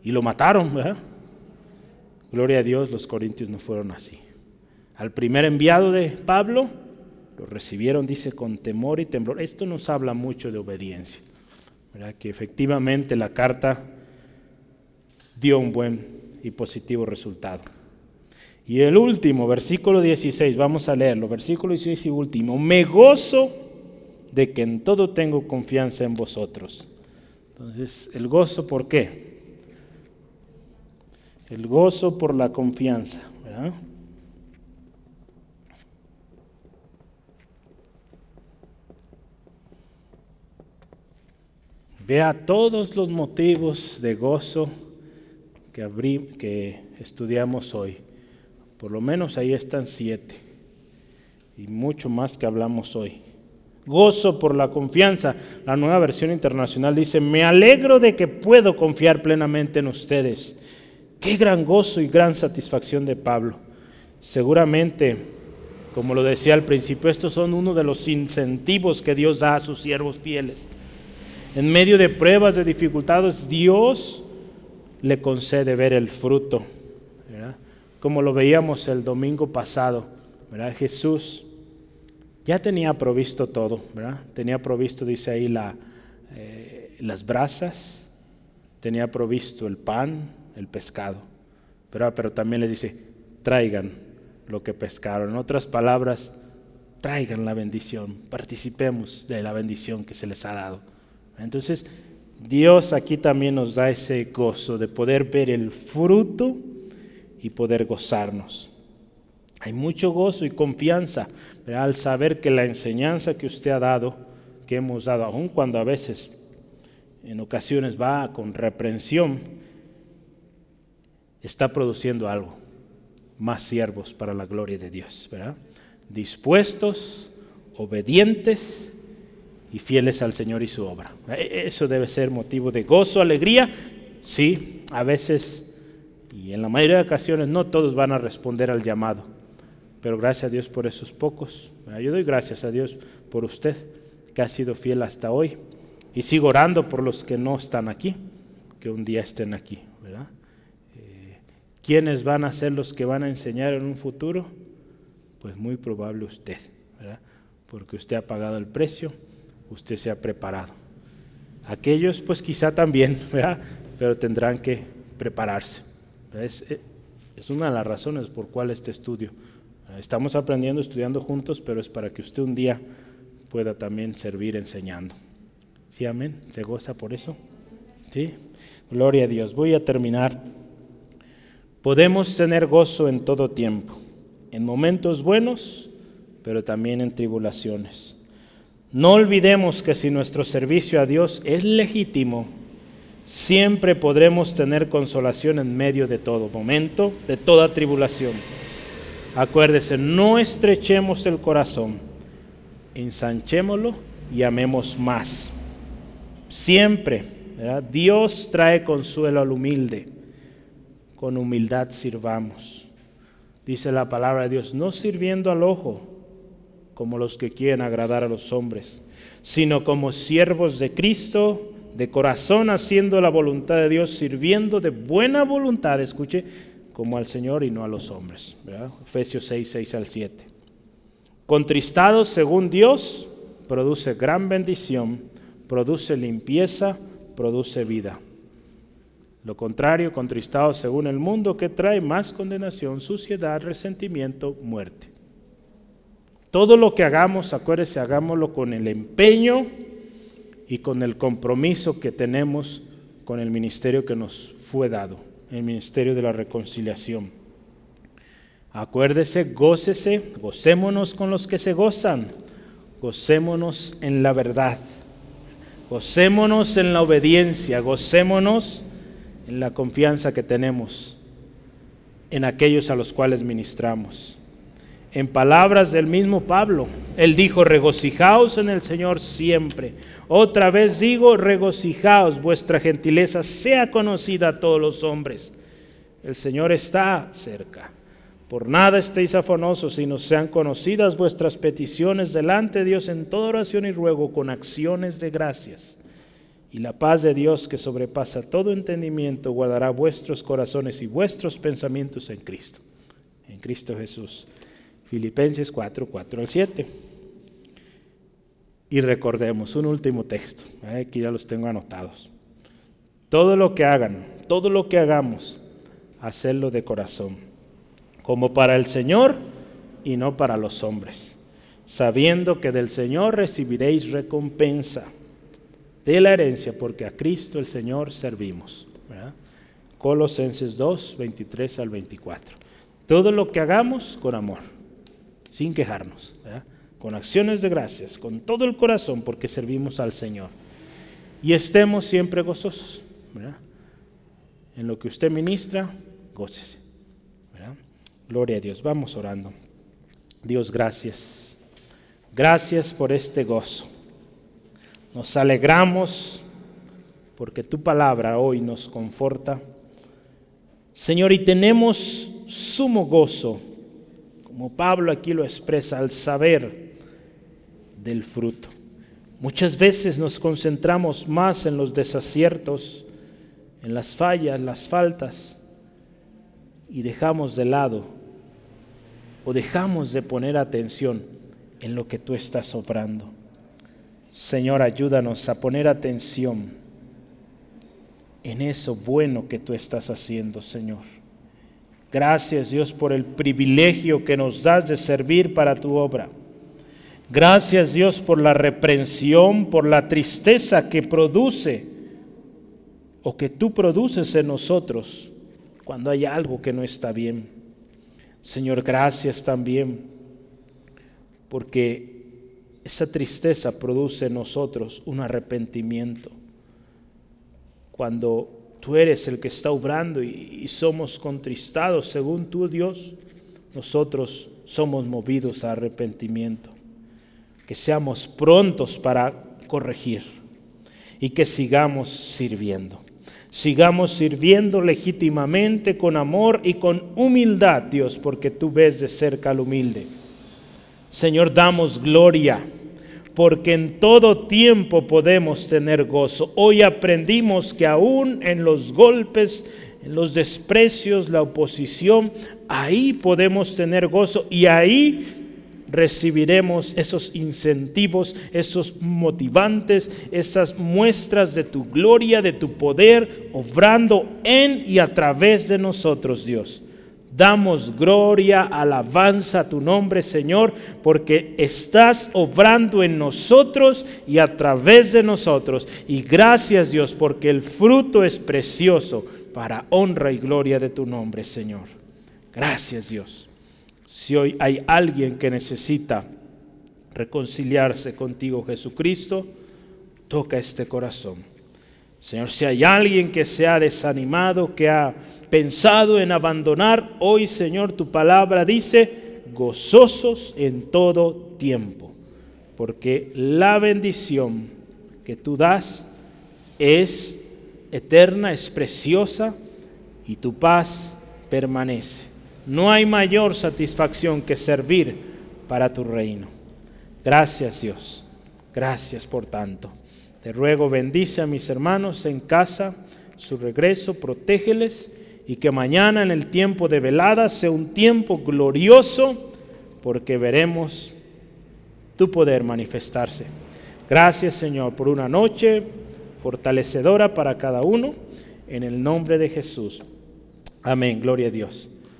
Y lo mataron, ¿verdad? Gloria a Dios, los corintios no fueron así. Al primer enviado de Pablo, lo recibieron, dice, con temor y temblor. Esto nos habla mucho de obediencia que efectivamente la carta dio un buen y positivo resultado. Y el último, versículo 16, vamos a leerlo, versículo 16 y último, me gozo de que en todo tengo confianza en vosotros. Entonces, el gozo, ¿por qué? El gozo por la confianza. ¿verdad? Vea todos los motivos de gozo que, que estudiamos hoy. Por lo menos ahí están siete. Y mucho más que hablamos hoy. Gozo por la confianza. La nueva versión internacional dice, me alegro de que puedo confiar plenamente en ustedes. Qué gran gozo y gran satisfacción de Pablo. Seguramente, como lo decía al principio, estos son uno de los incentivos que Dios da a sus siervos fieles en medio de pruebas, de dificultades, Dios le concede ver el fruto. Como lo veíamos el domingo pasado, Jesús ya tenía provisto todo, tenía provisto, dice ahí, eh, las brasas, tenía provisto el pan, el pescado, pero, pero también les dice, traigan lo que pescaron. En otras palabras, traigan la bendición, participemos de la bendición que se les ha dado. Entonces, Dios aquí también nos da ese gozo de poder ver el fruto y poder gozarnos. Hay mucho gozo y confianza al saber que la enseñanza que usted ha dado, que hemos dado, aun cuando a veces en ocasiones va con reprensión, está produciendo algo, más siervos para la gloria de Dios, ¿verdad? Dispuestos, obedientes y fieles al Señor y su obra. E, eso debe ser motivo de gozo, alegría. Sí, a veces y en la mayoría de ocasiones no todos van a responder al llamado, pero gracias a Dios por esos pocos. Yo doy gracias a Dios por usted que ha sido fiel hasta hoy y sigo orando por los que no están aquí, que un día estén aquí. ¿verdad? Eh, ¿Quiénes van a ser los que van a enseñar en un futuro? Pues muy probable usted, ¿verdad? porque usted ha pagado el precio usted se ha preparado. Aquellos pues quizá también, pero tendrán que prepararse. Eh, es, una de las razones por cual este estudio. Estamos aprendiendo, estudiando juntos, pero es para que usted un día pueda también servir enseñando. ¿Sí, amén? ¿Se goza por eso? ¿Sí? Gloria a Dios. Voy a terminar. Podemos tener gozo en todo tiempo, en momentos buenos, pero también en tribulaciones No olvidemos que si nuestro servicio a Dios es legítimo, siempre podremos tener consolación en medio de todo momento, de toda tribulación. Acuérdese, no estrechemos el corazón, ensanchémoslo y amemos más. Siempre, Dios trae consuelo al humilde. Con humildad sirvamos. Dice la palabra de Dios, no sirviendo al ojo como los que quieren agradar a los hombres, sino como siervos de Cristo, de corazón haciendo la voluntad de Dios, sirviendo de buena voluntad, escuche, como al Señor y no a los hombres. Efesios 6, 6 al 7. Contristados según Dios, produce gran bendición, produce limpieza, produce vida. Lo contrario, contristados según el mundo, que trae más condenación, suciedad, resentimiento, muerte. Todo lo que hagamos, acuérdese, hagámoslo con el empeño y con el compromiso que tenemos con el ministerio que nos fue dado, el ministerio de la reconciliación. Acuérdese, gócese, gocémonos con los que se gozan, gocémonos en la verdad, gocémonos en la obediencia, gocémonos en la confianza que tenemos en aquellos a los cuales ministramos. En palabras del mismo Pablo, él dijo, regocijaos en el Señor siempre. Otra vez digo, regocijaos, vuestra gentileza sea conocida a todos los hombres. El Señor está cerca. Por nada estéis afanosos, sino sean conocidas vuestras peticiones delante de Dios en toda oración y ruego con acciones de gracias. Y la paz de Dios que sobrepasa todo entendimiento guardará vuestros corazones y vuestros pensamientos en Cristo. En Cristo Jesús. Filipenses 4, 4 al 7. Y recordemos un último texto. Aquí ya los tengo anotados. Todo lo que hagan, todo lo que hagamos, hacerlo de corazón, como para el Señor y no para los hombres, sabiendo que del Señor recibiréis recompensa de la herencia, porque a Cristo el Señor servimos. Colosenses 2, 23 al 24. Todo lo que hagamos con amor, sin quejarnos con acciones de gracias, con todo el corazón, porque servimos al Señor. Y estemos siempre gozosos. En lo que usted ministra, gócese. Gloria a Dios. Vamos orando. Dios, gracias. Gracias por este gozo. Nos alegramos porque tu palabra hoy nos conforta. Señor, y tenemos sumo gozo, como Pablo aquí lo expresa, al saber del fruto. Muchas veces nos concentramos más en los desaciertos, en las fallas, las faltas, y dejamos de lado o dejamos de poner atención en lo que tú estás obrando. Señor, ayúdanos a poner atención en eso bueno que tú estás haciendo, Señor. Gracias Dios por el privilegio que nos das de servir para tu obra. Gracias Dios por la reprensión, por la tristeza que produce o que tú produces en nosotros cuando hay algo que no está bien. Señor, gracias también porque esa tristeza produce en nosotros un arrepentimiento. Cuando tú eres el que está obrando y, somos contristados según tu Dios, nosotros somos movidos a arrepentimiento que seamos prontos para corregir y que sigamos sirviendo. Sigamos sirviendo legítimamente con amor y con humildad, Dios, porque tú ves de cerca al humilde. Señor, damos gloria, porque en todo tiempo podemos tener gozo. Hoy aprendimos que aún en los golpes, en los desprecios, la oposición, ahí podemos tener gozo y ahí recibiremos esos incentivos, esos motivantes, esas muestras de tu gloria, de tu poder, obrando en y a través de nosotros, Dios. Damos gloria, alabanza a tu nombre, Señor, porque estás obrando en nosotros y a través de nosotros. Y gracias, Dios, porque el fruto es precioso para honra y gloria de tu nombre, Señor. Gracias, Dios. Si hoy hay alguien que necesita reconciliarse contigo, Jesucristo, toca este corazón. Señor, si hay alguien que se ha desanimado, que ha pensado en abandonar, hoy, Señor, tu palabra dice, gozosos en todo tiempo, porque la bendición que tú das es eterna, es preciosa y tu paz permanece. No hay mayor satisfacción que servir para tu reino. Gracias Dios, gracias por tanto. Te ruego bendice a mis hermanos en casa, su regreso, protégeles y que mañana en el tiempo de velada sea un tiempo glorioso porque veremos tu poder manifestarse. Gracias Señor por una noche fortalecedora para cada uno. En el nombre de Jesús. Amén. Gloria a Dios.